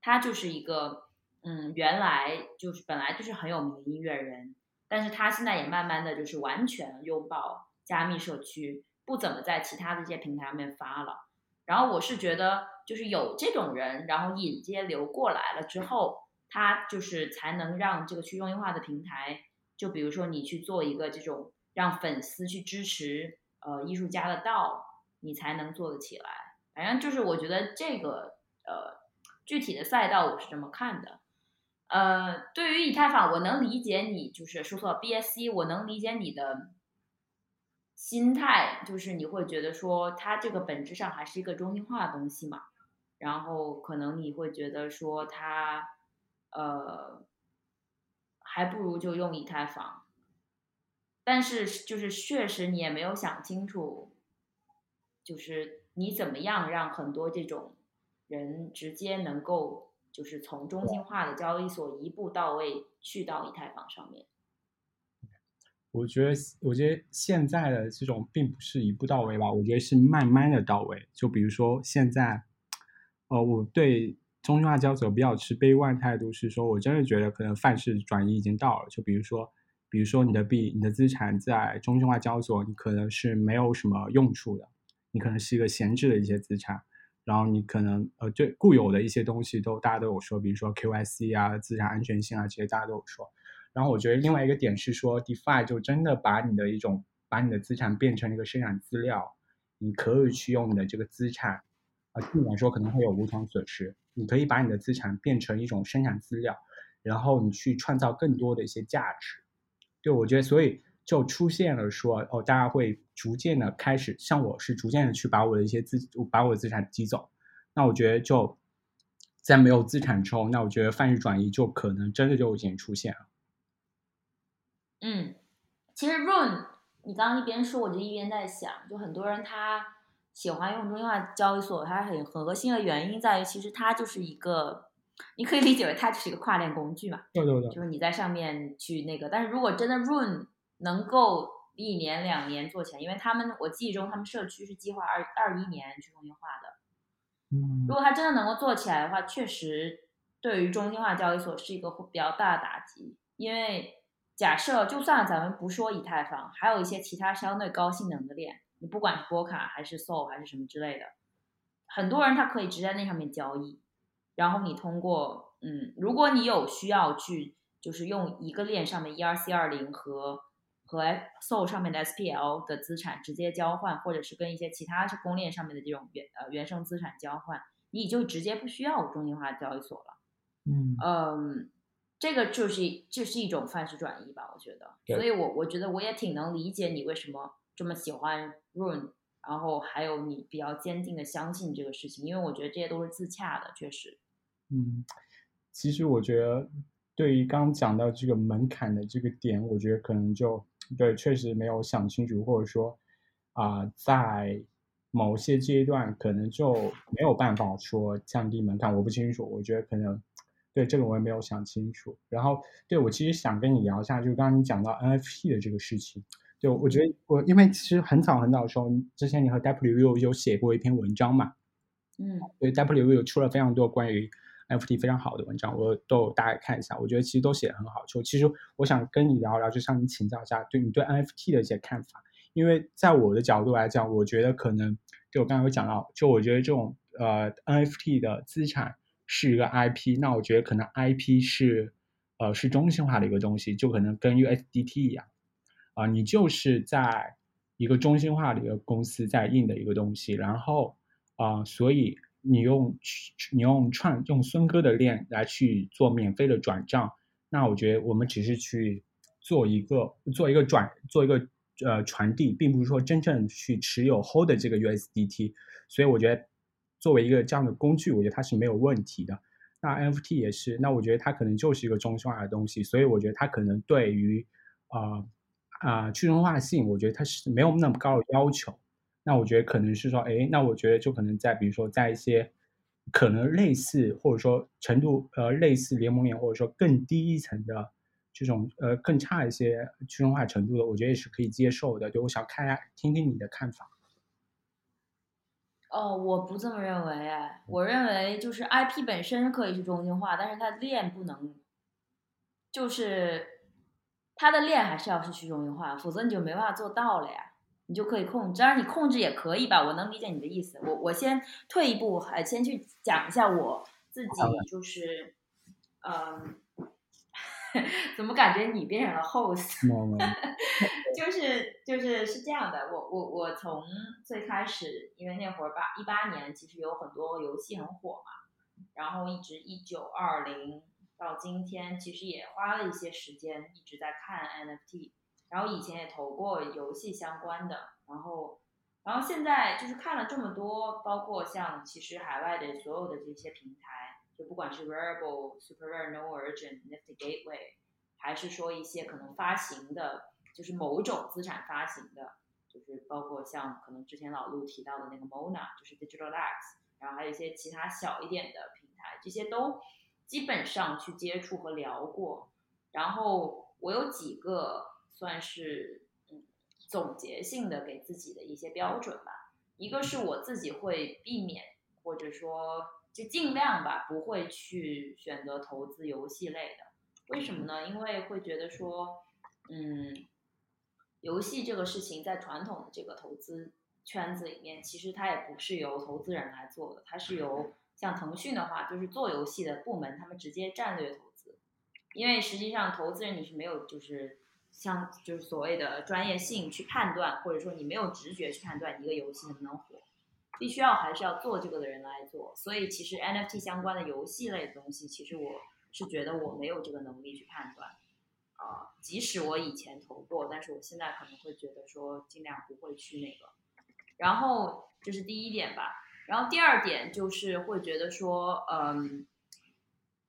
他就是一个嗯，原来就是本来就是很有名的音乐人，但是他现在也慢慢的就是完全拥抱加密社区，不怎么在其他的一些平台上面发了。然后我是觉得，就是有这种人，然后引接流过来了之后。它就是才能让这个去中心化的平台，就比如说你去做一个这种让粉丝去支持呃艺术家的道，你才能做得起来。反正就是我觉得这个呃具体的赛道我是这么看的。呃，对于以太坊，我能理解你就是说错 BSC，我能理解你的心态，就是你会觉得说它这个本质上还是一个中心化的东西嘛，然后可能你会觉得说它。呃，还不如就用以太坊，但是就是确实你也没有想清楚，就是你怎么样让很多这种人直接能够就是从中心化的交易所一步到位去到以太坊上面。我觉得，我觉得现在的这种并不是一步到位吧，我觉得是慢慢的到位。就比如说现在，呃，我对。中心化交易所比较持悲观态度，是说我真的觉得可能范式转移已经到了。就比如说，比如说你的币、你的资产在中心化交易所，你可能是没有什么用处的，你可能是一个闲置的一些资产。然后你可能呃，对固有的一些东西都大家都有说，比如说 QIC 啊、资产安全性啊这些大家都有说。然后我觉得另外一个点是说，DeFi 就真的把你的一种把你的资产变成一个生产资料，你可以去用你的这个资产啊，尽管说可能会有无偿损失。你可以把你的资产变成一种生产资料，然后你去创造更多的一些价值。对我觉得，所以就出现了说，哦，大家会逐渐的开始，像我是逐渐的去把我的一些资，把我的资产挤走。那我觉得就在没有资产之后，那我觉得范式转移就可能真的就已经出现了。嗯，其实 Run，你刚刚一边说，我就一边在想，就很多人他。喜欢用中心化交易所，它很核心的原因在于，其实它就是一个，你可以理解为它就是一个跨链工具嘛。对对对。就是你在上面去那个，但是如果真的 Run 能够一年两年做起来，因为他们我记忆中他们社区是计划二二一年去中心化的。嗯。如果它真的能够做起来的话，确实对于中心化交易所是一个比较大的打击，因为假设就算咱们不说以太坊，还有一些其他相对高性能的链。你不管是波卡还是 Soul 还是什么之类的，很多人他可以直接在那上面交易，然后你通过，嗯，如果你有需要去，就是用一个链上面 ERC 二零和和 Soul 上面的 SPL 的资产直接交换，或者是跟一些其他公链上面的这种原呃原生资产交换，你就直接不需要中心化交易所了。嗯嗯，这个就是就是一种范式转移吧，我觉得。所以我我觉得我也挺能理解你为什么。这么喜欢 Run，然后还有你比较坚定的相信这个事情，因为我觉得这些都是自洽的，确实。嗯，其实我觉得对于刚讲到这个门槛的这个点，我觉得可能就对，确实没有想清楚，或者说啊，在某些阶段可能就没有办法说降低门槛，我不清楚，我觉得可能。对这个我也没有想清楚，然后对我其实想跟你聊一下，就刚刚你讲到 NFT 的这个事情，就我觉得我因为其实很早很早的时候，之前你和 W U 有写过一篇文章嘛，嗯，对 W U 出了非常多关于 NFT 非常好的文章，我都大概看一下，我觉得其实都写的很好。就其实我想跟你聊聊，就向你请教一下，对你对 NFT 的一些看法，因为在我的角度来讲，我觉得可能就我刚才有讲到，就我觉得这种呃 NFT 的资产。是一个 IP，那我觉得可能 IP 是，呃，是中心化的一个东西，就可能跟 USDT 一样，啊，你就是在一个中心化的一个公司在印的一个东西，然后啊，所以你用你用串用孙哥的链来去做免费的转账，那我觉得我们只是去做一个做一个转做一个呃传递，并不是说真正去持有 hold 的这个 USDT，所以我觉得。作为一个这样的工具，我觉得它是没有问题的。那 NFT 也是，那我觉得它可能就是一个中心化的东西，所以我觉得它可能对于啊啊去中心化性，我觉得它是没有那么高的要求。那我觉得可能是说，哎，那我觉得就可能在比如说在一些可能类似或者说程度呃类似联盟链或者说更低一层的这种呃更差一些去中心化程度的，我觉得也是可以接受的。就我想看一下，听听你的看法。哦，我不这么认为哎，我认为就是 IP 本身可以去中心化，但是它链不能，就是它的链还是要是去中心化，否则你就没办法做到了呀。你就可以控制，当然你控制也可以吧，我能理解你的意思。我我先退一步，还先去讲一下我自己，就是，嗯。怎么感觉你变成了 host？就是就是是这样的，我我我从最开始，因为那会儿八一八年，其实有很多游戏很火嘛，然后一直一九二零到今天，其实也花了一些时间一直在看 NFT，然后以前也投过游戏相关的，然后然后现在就是看了这么多，包括像其实海外的所有的这些平台。就不管是 Variable、Super Rare、No Origin、Nifty Gateway，还是说一些可能发行的，就是某种资产发行的，就是包括像可能之前老陆提到的那个 Mona，就是 Digital X，然后还有一些其他小一点的平台，这些都基本上去接触和聊过。然后我有几个算是嗯总结性的给自己的一些标准吧，一个是我自己会避免或者说。就尽量吧，不会去选择投资游戏类的。为什么呢？因为会觉得说，嗯，游戏这个事情在传统的这个投资圈子里面，其实它也不是由投资人来做的，它是由像腾讯的话，就是做游戏的部门，他们直接战略投资。因为实际上投资人你是没有，就是像就是所谓的专业性去判断，或者说你没有直觉去判断一个游戏能不能火。必须要还是要做这个的人来做，所以其实 NFT 相关的游戏类的东西，其实我是觉得我没有这个能力去判断，啊，即使我以前投过，但是我现在可能会觉得说尽量不会去那个。然后这是第一点吧，然后第二点就是会觉得说，嗯，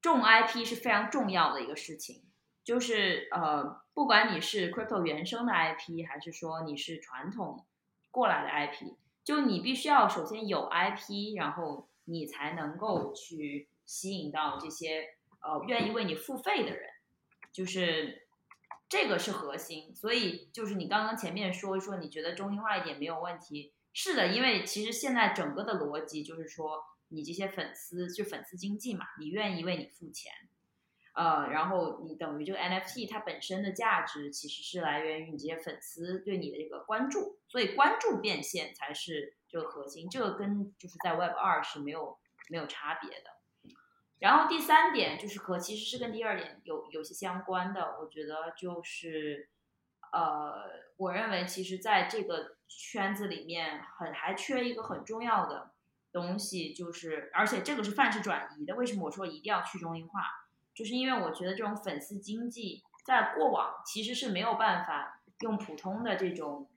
重 IP 是非常重要的一个事情，就是呃，不管你是 crypto 原生的 IP，还是说你是传统过来的 IP。就你必须要首先有 IP，然后你才能够去吸引到这些呃愿意为你付费的人，就是这个是核心。所以就是你刚刚前面说说你觉得中心化一点没有问题，是的，因为其实现在整个的逻辑就是说你这些粉丝就粉丝经济嘛，你愿意为你付钱。呃，然后你等于这个 NFT 它本身的价值其实是来源于你这些粉丝对你的这个关注，所以关注变现才是这个核心，这个跟就是在 Web 二是没有没有差别的。然后第三点就是和其实是跟第二点有有些相关的，我觉得就是呃，我认为其实在这个圈子里面很还缺一个很重要的东西，就是而且这个是范式转移的。为什么我说一定要去中心化？就是因为我觉得这种粉丝经济在过往其实是没有办法用普通的这种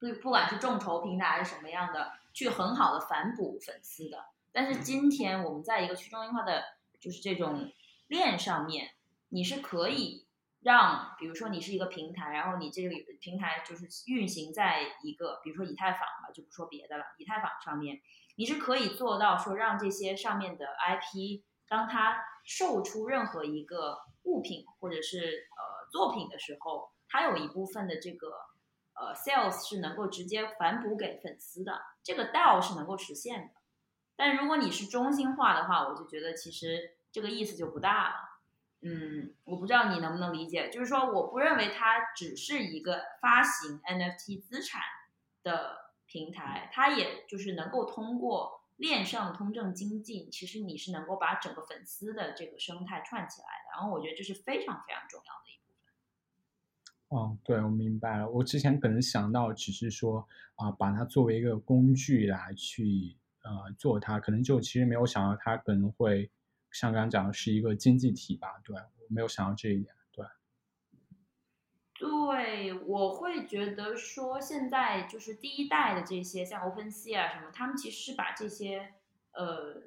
不不管是众筹平台还是什么样的，去很好的反哺粉丝的。但是今天我们在一个去中心化的，就是这种链上面，你是可以。让，比如说你是一个平台，然后你这个平台就是运行在一个，比如说以太坊吧，就不说别的了，以太坊上面，你是可以做到说让这些上面的 IP，当它售出任何一个物品或者是呃作品的时候，它有一部分的这个呃 sales 是能够直接反哺给粉丝的，这个 DAO 是能够实现的。但如果你是中心化的话，我就觉得其实这个意思就不大了。嗯，我不知道你能不能理解，就是说，我不认为它只是一个发行 NFT 资产的平台，它也就是能够通过链上通证经济，其实你是能够把整个粉丝的这个生态串起来的。然后我觉得这是非常非常重要的一部分。哦，对，我明白了。我之前可能想到只是说啊，把它作为一个工具来去呃做它，可能就其实没有想到它可能会。像刚刚讲的是一个经济体吧，对我没有想到这一点，对。对，我会觉得说现在就是第一代的这些像 OpenSea 啊什么，他们其实是把这些呃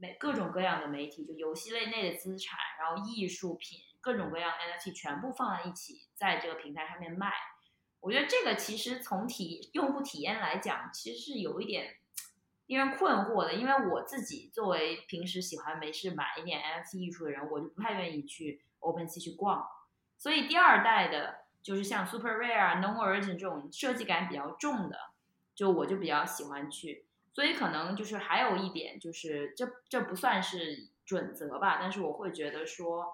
每各种各样的媒体，就游戏类内的资产，然后艺术品，各种各样 NFT 全部放在一起，在这个平台上面卖。我觉得这个其实从体用户体验来讲，其实是有一点。因为困惑的，因为我自己作为平时喜欢没事买一点 NFT 艺术的人，我就不太愿意去 OpenSea 去逛。所以第二代的，就是像 Super Rare、Non Origin 这种设计感比较重的，就我就比较喜欢去。所以可能就是还有一点，就是这这不算是准则吧，但是我会觉得说，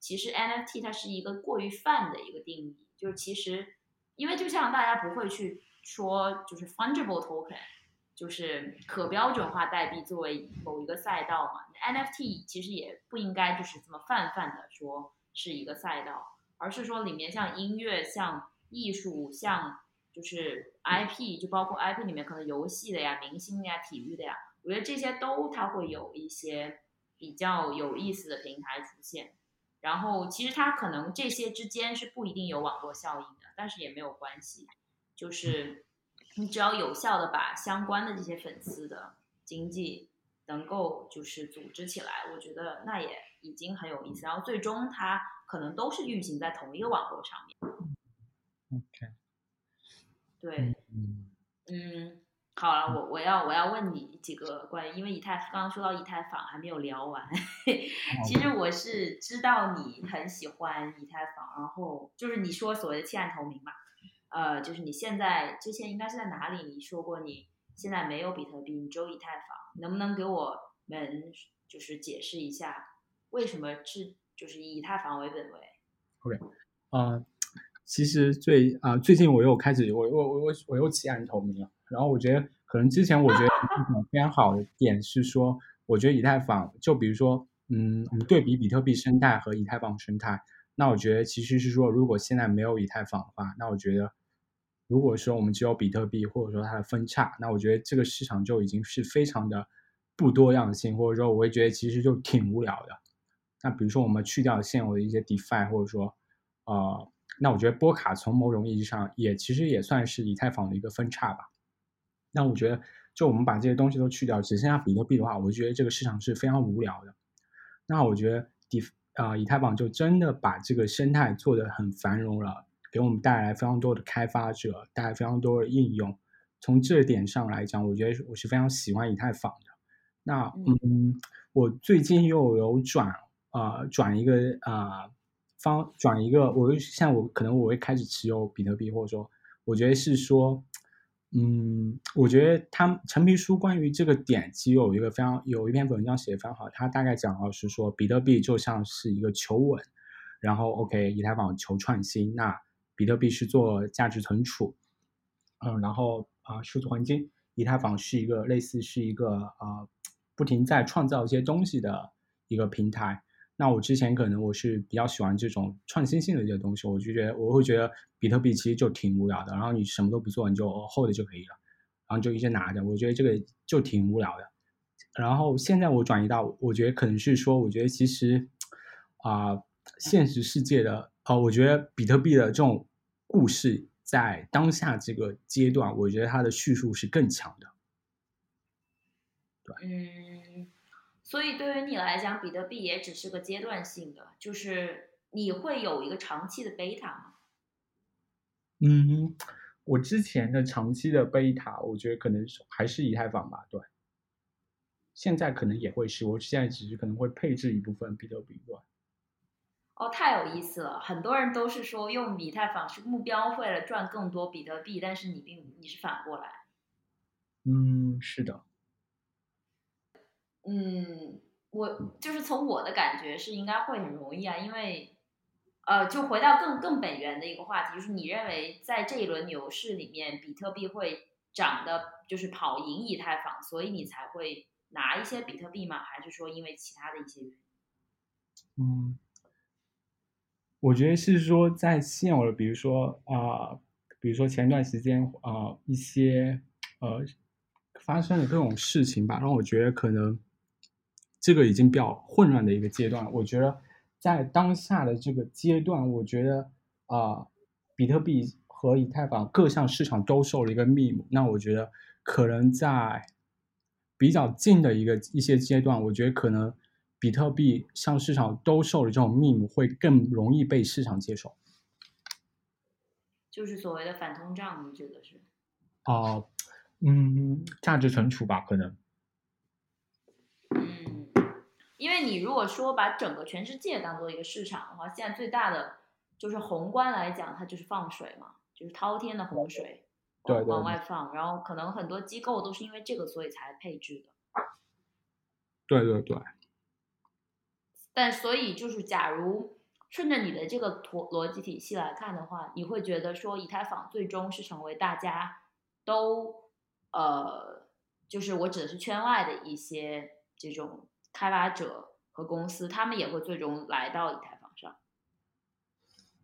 其实 NFT 它是一个过于泛的一个定义，就是其实因为就像大家不会去说就是 Fungible Token。就是可标准化代币作为某一个赛道嘛，NFT 其实也不应该就是这么泛泛的说是一个赛道，而是说里面像音乐、像艺术、像就是 IP，就包括 IP 里面可能游戏的呀、明星的呀、体育的呀，我觉得这些都它会有一些比较有意思的平台出现。然后其实它可能这些之间是不一定有网络效应的，但是也没有关系，就是。你只要有效的把相关的这些粉丝的经济能够就是组织起来，我觉得那也已经很有意思。然后最终它可能都是运行在同一个网络上面。OK，对，嗯，好了，我我要我要问你几个关于，因为以太刚刚说到以太坊还没有聊完，其实我是知道你很喜欢以太坊，然后就是你说所谓的弃暗投明嘛。呃，就是你现在之前应该是在哪里？你说过你现在没有比特币，你只有以太坊，能不能给我们就是解释一下为什么是就是以以太坊为本位？OK，啊，其实最啊最近我又开始我我我我我又弃暗投明了。然后我觉得可能之前我觉得非常好的点是说，我觉得以太坊就比如说嗯，我们对比比特币生态和以太坊生态。那我觉得其实是说，如果现在没有以太坊的话，那我觉得，如果说我们只有比特币，或者说它的分叉，那我觉得这个市场就已经是非常的不多样性，或者说我会觉得其实就挺无聊的。那比如说我们去掉现有的一些 DeFi，或者说，呃，那我觉得波卡从某种意义上也其实也算是以太坊的一个分叉吧。那我觉得，就我们把这些东西都去掉，只剩下比特币的话，我觉得这个市场是非常无聊的。那我觉得 Def。啊，以太坊就真的把这个生态做得很繁荣了，给我们带来非常多的开发者，带来非常多的应用。从这点上来讲，我觉得我是非常喜欢以太坊的。那嗯，我最近又有转啊转一个啊方转一个，我像我可能我会开始持有比特币，或者说我觉得是说。嗯，我觉得他陈皮书关于这个点其实有一个非常有一篇文章写的非常好，他大概讲到是说，比特币就像是一个求稳，然后 OK，以太坊求创新，那比特币是做价值存储，嗯，然后啊数字黄金，以太坊是一个类似是一个啊不停在创造一些东西的一个平台。那我之前可能我是比较喜欢这种创新性的一些东西，我就觉得我会觉得比特币其实就挺无聊的，然后你什么都不做，你就 hold 就可以了，然后就一直拿着，我觉得这个就挺无聊的。然后现在我转移到，我觉得可能是说，我觉得其实啊，现实世界的啊，我觉得比特币的这种故事在当下这个阶段，我觉得它的叙述是更强的。对嗯，所以对于你来讲，比特币也只是个阶段性的，就是你会有一个长期的贝塔吗？嗯，我之前的长期的贝塔，我觉得可能还是以太坊吧，对。现在可能也会是，我现在只是可能会配置一部分比特币，对。哦，太有意思了！很多人都是说用以太坊是目标，为了赚更多比特币，但是你并你是反过来。嗯，是的。嗯，我就是从我的感觉是应该会很容易啊，因为，呃，就回到更更本源的一个话题，就是你认为在这一轮牛市里面，比特币会涨的，就是跑赢以太坊，所以你才会拿一些比特币吗？还是说因为其他的一些原因？嗯。我觉得是说，在现有的，比如说啊，比如说前段时间啊，一些呃发生的各种事情吧，让我觉得可能这个已经比较混乱的一个阶段。我觉得在当下的这个阶段，我觉得啊，比特币和以太坊各项市场都受了一个密码。那我觉得可能在比较近的一个一些阶段，我觉得可能。比特币向市场兜售的这种密码会更容易被市场接受，就是所谓的反通胀，你觉得是？哦，嗯，价值存储吧，可能。嗯，因为你如果说把整个全世界当做一个市场的话，现在最大的就是宏观来讲，它就是放水嘛，就是滔天的洪水，对，往外放，然后可能很多机构都是因为这个所以才配置的。对对对。但所以就是，假如顺着你的这个逻逻辑体系来看的话，你会觉得说，以太坊最终是成为大家都呃，就是我指的是圈外的一些这种开发者和公司，他们也会最终来到以太坊上。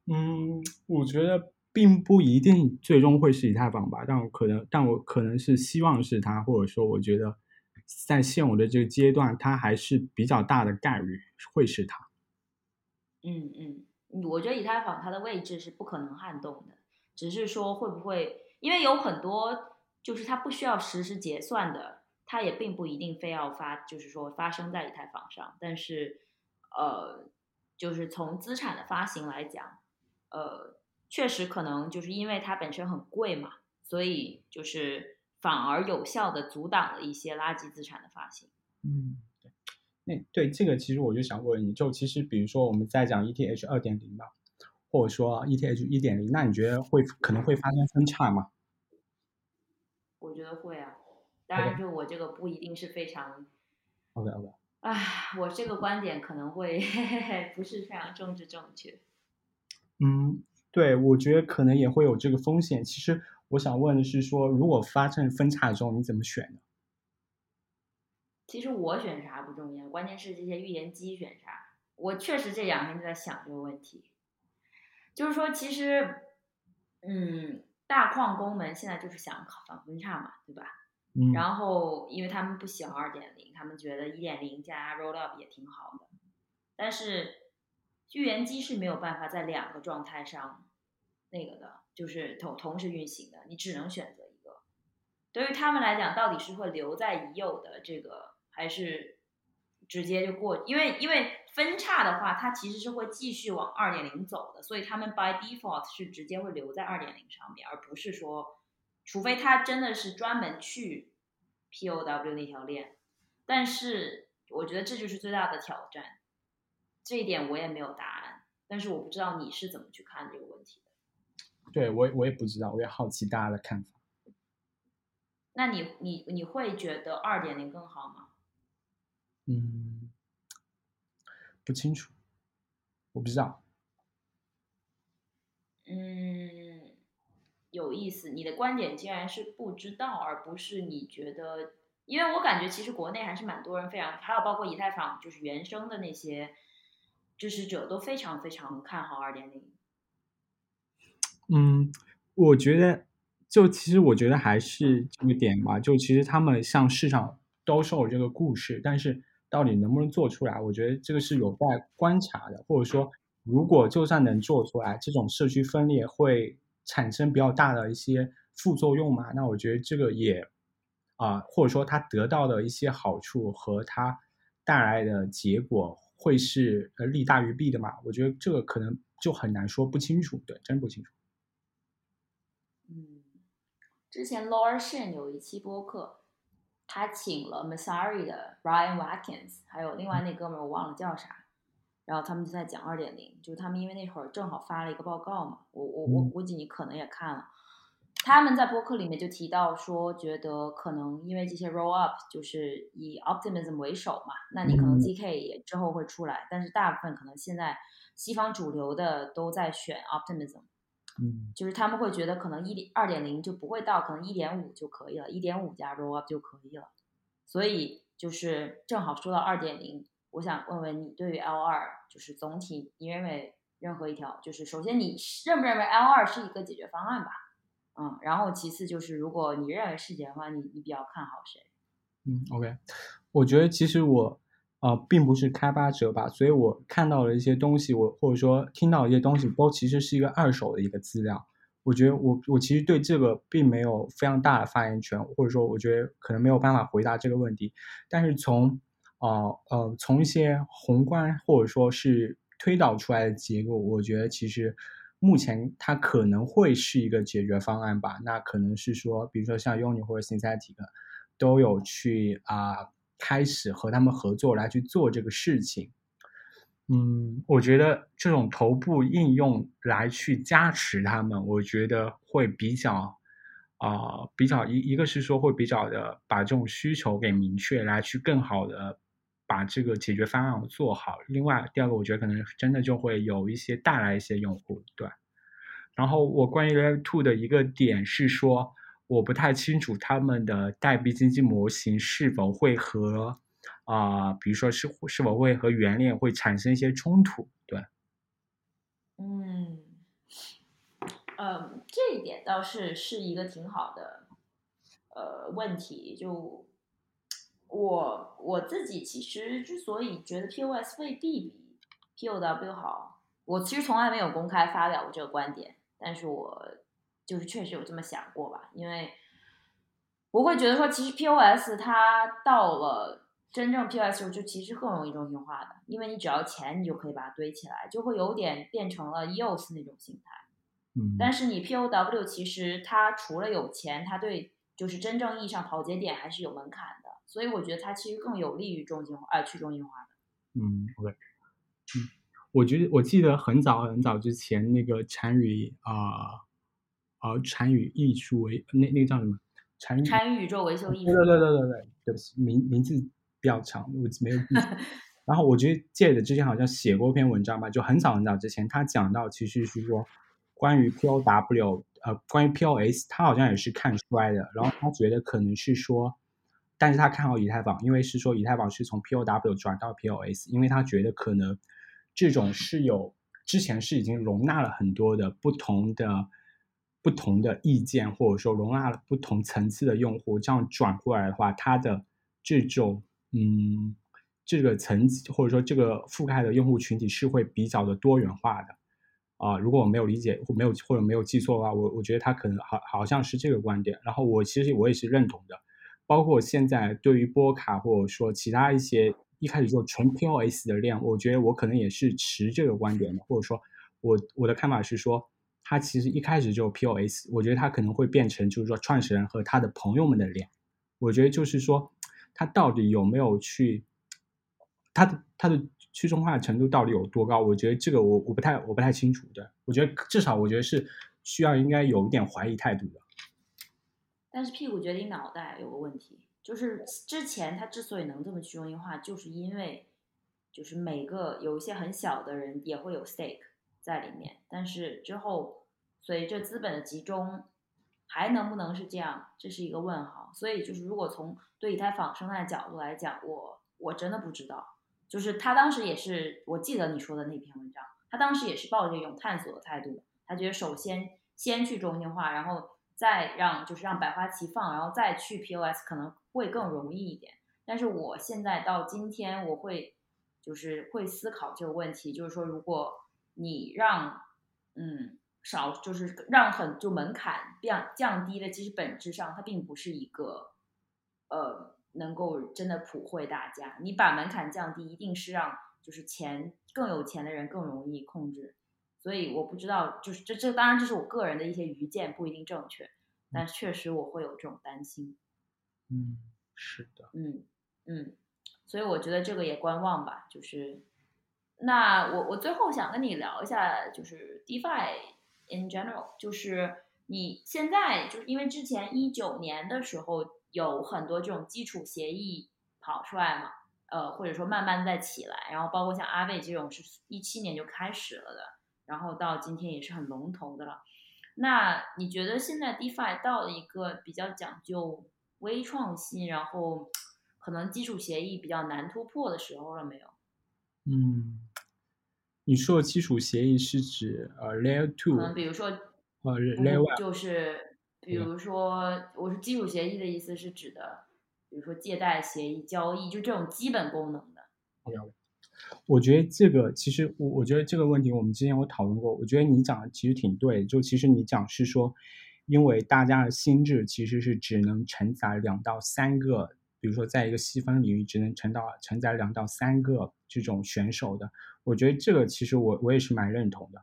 嗯，我觉得并不一定最终会是以太坊吧，但我可能，但我可能是希望是它，或者说我觉得。在现有的这个阶段，它还是比较大的概率会是它。嗯嗯，我觉得以太坊它的位置是不可能撼动的，只是说会不会，因为有很多就是它不需要实时结算的，它也并不一定非要发，就是说发生在以太坊上。但是，呃，就是从资产的发行来讲，呃，确实可能就是因为它本身很贵嘛，所以就是。反而有效的阻挡了一些垃圾资产的发行。嗯，对，那对这个其实我就想问你，就其实比如说我们在讲 ETH 二点零吧，或者说 ETH 一点零，那你觉得会可能会发生分叉吗？我觉得会啊，当然就我这个不一定是非常。OK OK。啊，我这个观点可能会 不是非常政治正确。嗯，对，我觉得可能也会有这个风险。其实。我想问的是，说如果发生分叉的时候，你怎么选呢？其实我选啥不重要，关键是这些预言机选啥。我确实这两天就在想这个问题，就是说，其实，嗯，大矿工们现在就是想反分叉嘛，对吧？嗯。然后，因为他们不喜欢二点零，他们觉得一点零加 roll up 也挺好的。但是，预言机是没有办法在两个状态上那个的。就是同同时运行的，你只能选择一个。对于他们来讲，到底是会留在已有的这个，还是直接就过？因为因为分叉的话，它其实是会继续往二点零走的，所以他们 by default 是直接会留在二点零上面，而不是说，除非他真的是专门去 POW 那条链。但是我觉得这就是最大的挑战，这一点我也没有答案。但是我不知道你是怎么去看这个问题。对我我也不知道，我也好奇大家的看法。那你你你会觉得二点零更好吗？嗯，不清楚，我不知道。嗯，有意思，你的观点竟然是不知道，而不是你觉得，因为我感觉其实国内还是蛮多人非常，还有包括以太坊就是原生的那些支持者都非常非常看好二点零。嗯，我觉得，就其实我觉得还是这个点吧。就其实他们向市场兜售这个故事，但是到底能不能做出来，我觉得这个是有待观察的。或者说，如果就算能做出来，这种社区分裂会产生比较大的一些副作用嘛？那我觉得这个也啊，或者说它得到的一些好处和它带来的结果会是呃利大于弊的嘛？我觉得这个可能就很难说不清楚，对，真不清楚。嗯，之前 Laura Shin 有一期播客，他请了 Masari 的 Ryan Watkins，还有另外那哥们儿我忘了叫啥。然后他们就在讲二点零，就是他们因为那会儿正好发了一个报告嘛，我我我估计你可能也看了，他们在播客里面就提到说，觉得可能因为这些 roll up 就是以 optimism 为首嘛，那你可能 zk 也之后会出来，但是大部分可能现在西方主流的都在选 optimism，嗯，就是他们会觉得可能一点二点零就不会到，可能一点五就可以了，一点五加 roll up 就可以了，所以就是正好说到二点零。我想问问你，对于 L 二，就是总体，你认为任何一条，就是首先你认不认为 L 二是一个解决方案吧？嗯，然后其次就是，如果你认为是解决方案，你你比较看好谁？嗯，OK，我觉得其实我啊并不是开发者吧，所以我看到了一些东西，我或者说听到一些东西，都其实是一个二手的一个资料。我觉得我我其实对这个并没有非常大的发言权，或者说我觉得可能没有办法回答这个问题，但是从啊呃，从一些宏观或者说是推导出来的结果，我觉得其实目前它可能会是一个解决方案吧。那可能是说，比如说像 Uni 或者 Synthetic 都有去啊开始和他们合作来去做这个事情。嗯，我觉得这种头部应用来去加持他们，我觉得会比较啊比较一一个是说会比较的把这种需求给明确，来去更好的。把这个解决方案做好。另外，第二个，我觉得可能真的就会有一些带来一些用户，对。然后我关于 Layer Two 的一个点是说，我不太清楚他们的代币经济模型是否会和啊，比如说是是否会和原链会产生一些冲突，对。嗯，嗯，这一点倒是是一个挺好的呃问题，就。我我自己其实之所以觉得 POS 未必比 POW 好，我其实从来没有公开发表过这个观点，但是我就是确实有这么想过吧，因为我会觉得说，其实 POS 它到了真正 POS 时候，就其实更容易中心化的，因为你只要钱，你就可以把它堆起来，就会有点变成了 EOS 那种形态。嗯，但是你 POW 其实它除了有钱，它对就是真正意义上跑节点还是有门槛的。所以我觉得它其实更有利于中心化，呃，去中心化的。嗯，OK，嗯，我觉得我记得很早很早之前那个禅语啊啊禅语艺术维那那个叫什么禅语禅语宇宙维修艺术。对对对对对对，不起，名名字比较长，我没有记。然后我觉得借的之前好像写过一篇文章吧，就很早很早之前，他讲到其实是说关于 POW，呃，关于 POS，他好像也是看出来的，然后他觉得可能是说。但是他看好以太坊，因为是说以太坊是从 POW 转到 POS，因为他觉得可能这种是有之前是已经容纳了很多的不同的不同的意见，或者说容纳了不同层次的用户，这样转过来的话，它的这种嗯这个层级或者说这个覆盖的用户群体是会比较的多元化的啊。如果我没有理解或没有或者没有记错的话，我我觉得他可能好好像是这个观点，然后我其实我也是认同的。包括现在对于波卡或者说其他一些一开始做纯 POS 的链，我觉得我可能也是持这个观点的，或者说，我我的看法是说，他其实一开始就 POS，我觉得他可能会变成就是说创始人和他的朋友们的脸。我觉得就是说，他到底有没有去，他的他的去中心化程度到底有多高？我觉得这个我我不太我不太清楚的。我觉得至少我觉得是需要应该有一点怀疑态度的。但是屁股决定脑袋有个问题，就是之前他之所以能这么去中心化，就是因为就是每个有一些很小的人也会有 stake 在里面，但是之后随着资本的集中，还能不能是这样，这是一个问号。所以就是如果从对以太坊生态角度来讲，我我真的不知道。就是他当时也是，我记得你说的那篇文章，他当时也是抱着一种探索的态度，他觉得首先先去中心化，然后。再让就是让百花齐放，然后再去 POS 可能会更容易一点。但是我现在到今天，我会就是会思考这个问题，就是说，如果你让嗯少，就是让很就门槛降降低的，其实本质上它并不是一个呃能够真的普惠大家。你把门槛降低，一定是让就是钱更有钱的人更容易控制。所以我不知道，就是这这当然这是我个人的一些愚见，不一定正确，但确实我会有这种担心。嗯，是的，嗯嗯，所以我觉得这个也观望吧。就是那我我最后想跟你聊一下，就是 DeFi in general，就是你现在就是因为之前一九年的时候有很多这种基础协议跑出来嘛，呃或者说慢慢在起来，然后包括像阿贝这种是一七年就开始了的。然后到今天也是很龙头的了。那你觉得现在 DeFi 到了一个比较讲究微创新，然后可能基础协议比较难突破的时候了没有？嗯，你说的基础协议是指呃 Layer Two，比如说呃 Layer One，就是比如说我是基础协议的意思是指的，比如说借贷协议、交易，就这种基本功能的。我觉得这个其实我我觉得这个问题我们之前有讨论过。我觉得你讲的其实挺对，就其实你讲是说，因为大家的心智其实是只能承载两到三个，比如说在一个细分领域只能承到承载两到三个这种选手的。我觉得这个其实我我也是蛮认同的。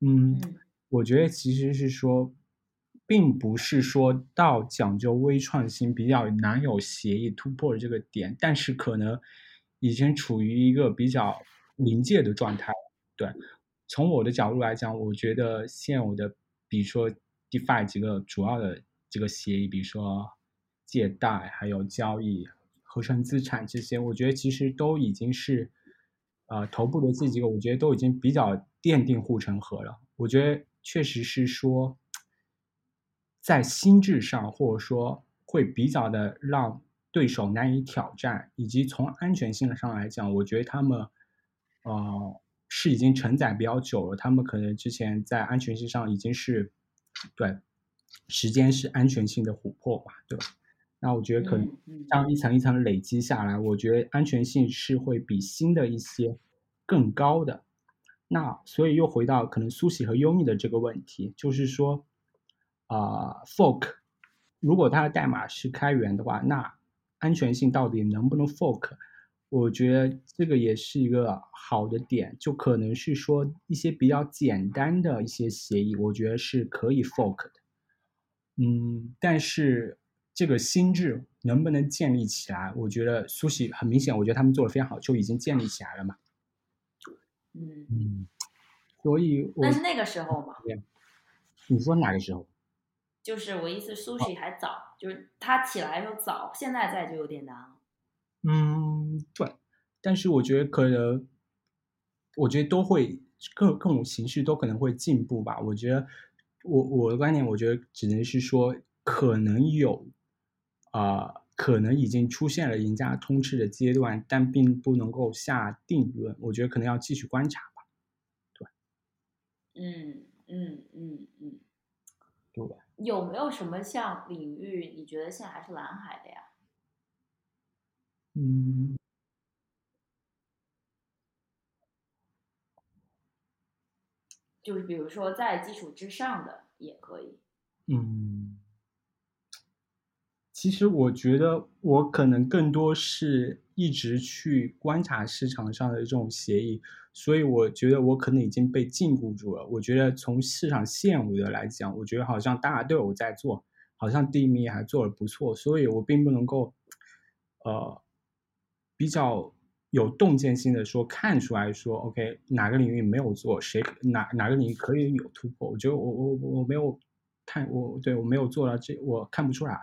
嗯，我觉得其实是说，并不是说到讲究微创新比较难有协议突破的这个点，但是可能。已经处于一个比较临界的状态。对，从我的角度来讲，我觉得现有的，比如说 DeFi 几个主要的这个协议，比如说借贷、还有交易、合成资产这些，我觉得其实都已经是，呃，头部的这几个，我觉得都已经比较奠定护城河了。我觉得确实是说，在心智上，或者说会比较的让。对手难以挑战，以及从安全性上来讲，我觉得他们，呃，是已经承载比较久了。他们可能之前在安全性上已经是，对，时间是安全性的琥珀吧，对吧？那我觉得可能这样一层一层累积下来，我觉得安全性是会比新的一些更高的。那所以又回到可能苏喜和优米的这个问题，就是说，啊，fork，如果它的代码是开源的话，那安全性到底能不能 fork？我觉得这个也是一个好的点，就可能是说一些比较简单的一些协议，我觉得是可以 fork 的。嗯，但是这个心智能不能建立起来？我觉得苏西很明显，我觉得他们做的非常好，就已经建立起来了嘛。嗯嗯，所以但是那个时候嘛？你说哪个时候？就是我意思，苏西还早，就是他起来的时候早，现在在就有点难了。嗯，对，但是我觉得可能，我觉得都会各各种形式都可能会进步吧。我觉得我我的观点，我觉得只能是说可能有啊，可能已经出现了赢家通吃的阶段，但并不能够下定论。我觉得可能要继续观察吧。对，嗯嗯嗯嗯，对。有没有什么像领域，你觉得现在还是蓝海的呀？嗯，就是比如说在基础之上的也可以。嗯，其实我觉得我可能更多是一直去观察市场上的这种协议。所以我觉得我可能已经被禁锢住了。我觉得从市场现有的来讲，我觉得好像大家都有在做，好像地米还做的不错。所以我并不能够，呃，比较有洞见性的说看出来说，OK，哪个领域没有做，谁哪哪个领域可以有突破。我觉得我我我没有看我对我没有做到这，我看不出来。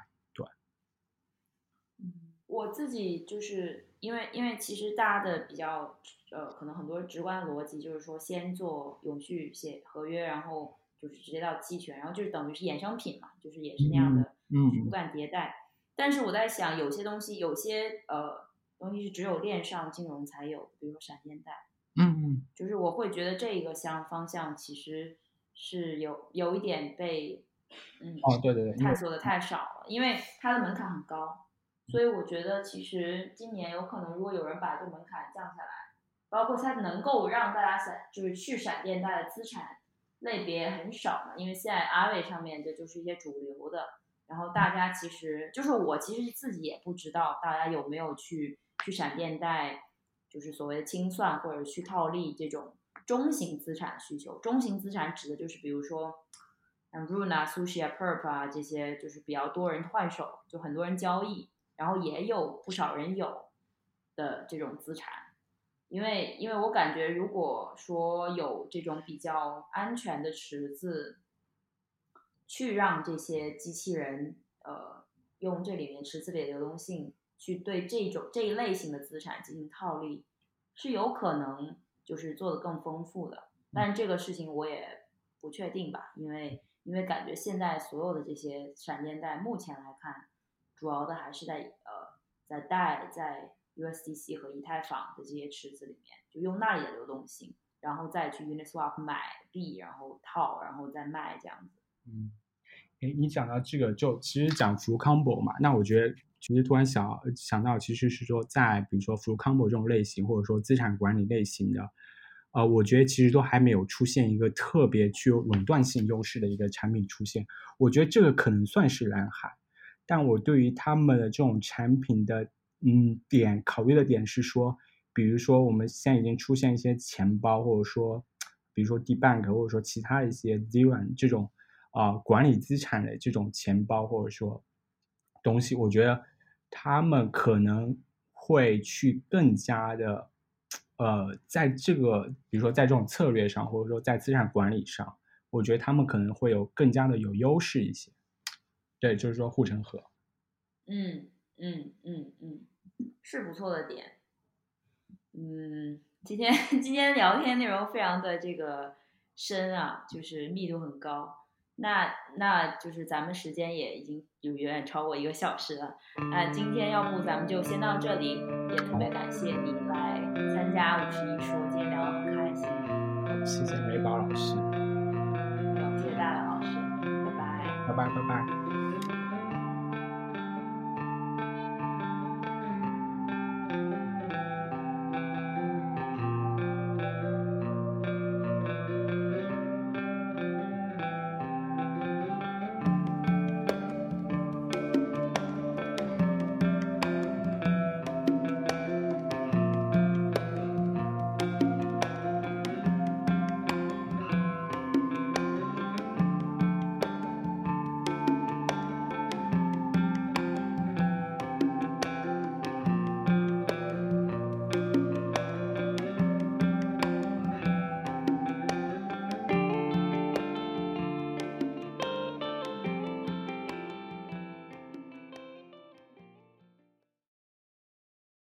自己就是因为因为其实大家的比较。呃，可能很多直观的逻辑就是说，先做永续写合约，然后就是直接到期权，然后就是等于是衍生品嘛，就是也是那样的，嗯，不断迭代。但是我在想，有些东西，有些呃东西是只有链上金融才有，比如说闪电贷，嗯嗯，就是我会觉得这个向方向其实是有有一点被，嗯，哦对对对，探索的太少了，因为它的门槛很高，所以我觉得其实今年有可能，如果有人把这个门槛降下来。包括它能够让大家闪，就是去闪电贷的资产，类别很少嘛，因为现在阿伟上面这就是一些主流的，然后大家其实就是我其实自己也不知道大家有没有去去闪电贷，就是所谓的清算或者去套利这种中型资产需求。中型资产指的就是比如说像 Runa、Sushi 啊、Perp 啊这些，就是比较多人换手，就很多人交易，然后也有不少人有的这种资产。因为，因为我感觉，如果说有这种比较安全的池子，去让这些机器人，呃，用这里面池子里的流动性去对这种这一类型的资产进行套利，是有可能就是做的更丰富的。但这个事情我也不确定吧，因为因为感觉现在所有的这些闪电贷，目前来看，主要的还是在呃在贷在。USDC 和以太坊的这些池子里面，就用那里的流动性，然后再去 Uniswap 买币，然后套，然后再卖这样子。嗯，哎，你讲到这个，就其实讲 Full Combo 嘛，那我觉得其实突然想想到，其实是说在比如说 Full Combo 这种类型，或者说资产管理类型的，呃，我觉得其实都还没有出现一个特别具有垄断性优势的一个产品出现。我觉得这个可能算是蓝海，但我对于他们的这种产品的。嗯，点考虑的点是说，比如说我们现在已经出现一些钱包，或者说，比如说 DeBank 或者说其他一些 Zero 这种啊管理资产的这种钱包，或者说东西，我觉得他们可能会去更加的，呃，在这个比如说在这种策略上，或者说在资产管理上，我觉得他们可能会有更加的有优势一些。对，就是说护城河。嗯嗯嗯嗯。是不错的点，嗯，今天今天聊天内容非常的这个深啊，就是密度很高。那那就是咱们时间也已经有远远超过一个小时了。那今天要不咱们就先到这里，也特别感谢你来参加五十一说，今天聊得很开心。谢谢美宝老师，谢谢大家老师，拜拜，拜拜拜拜。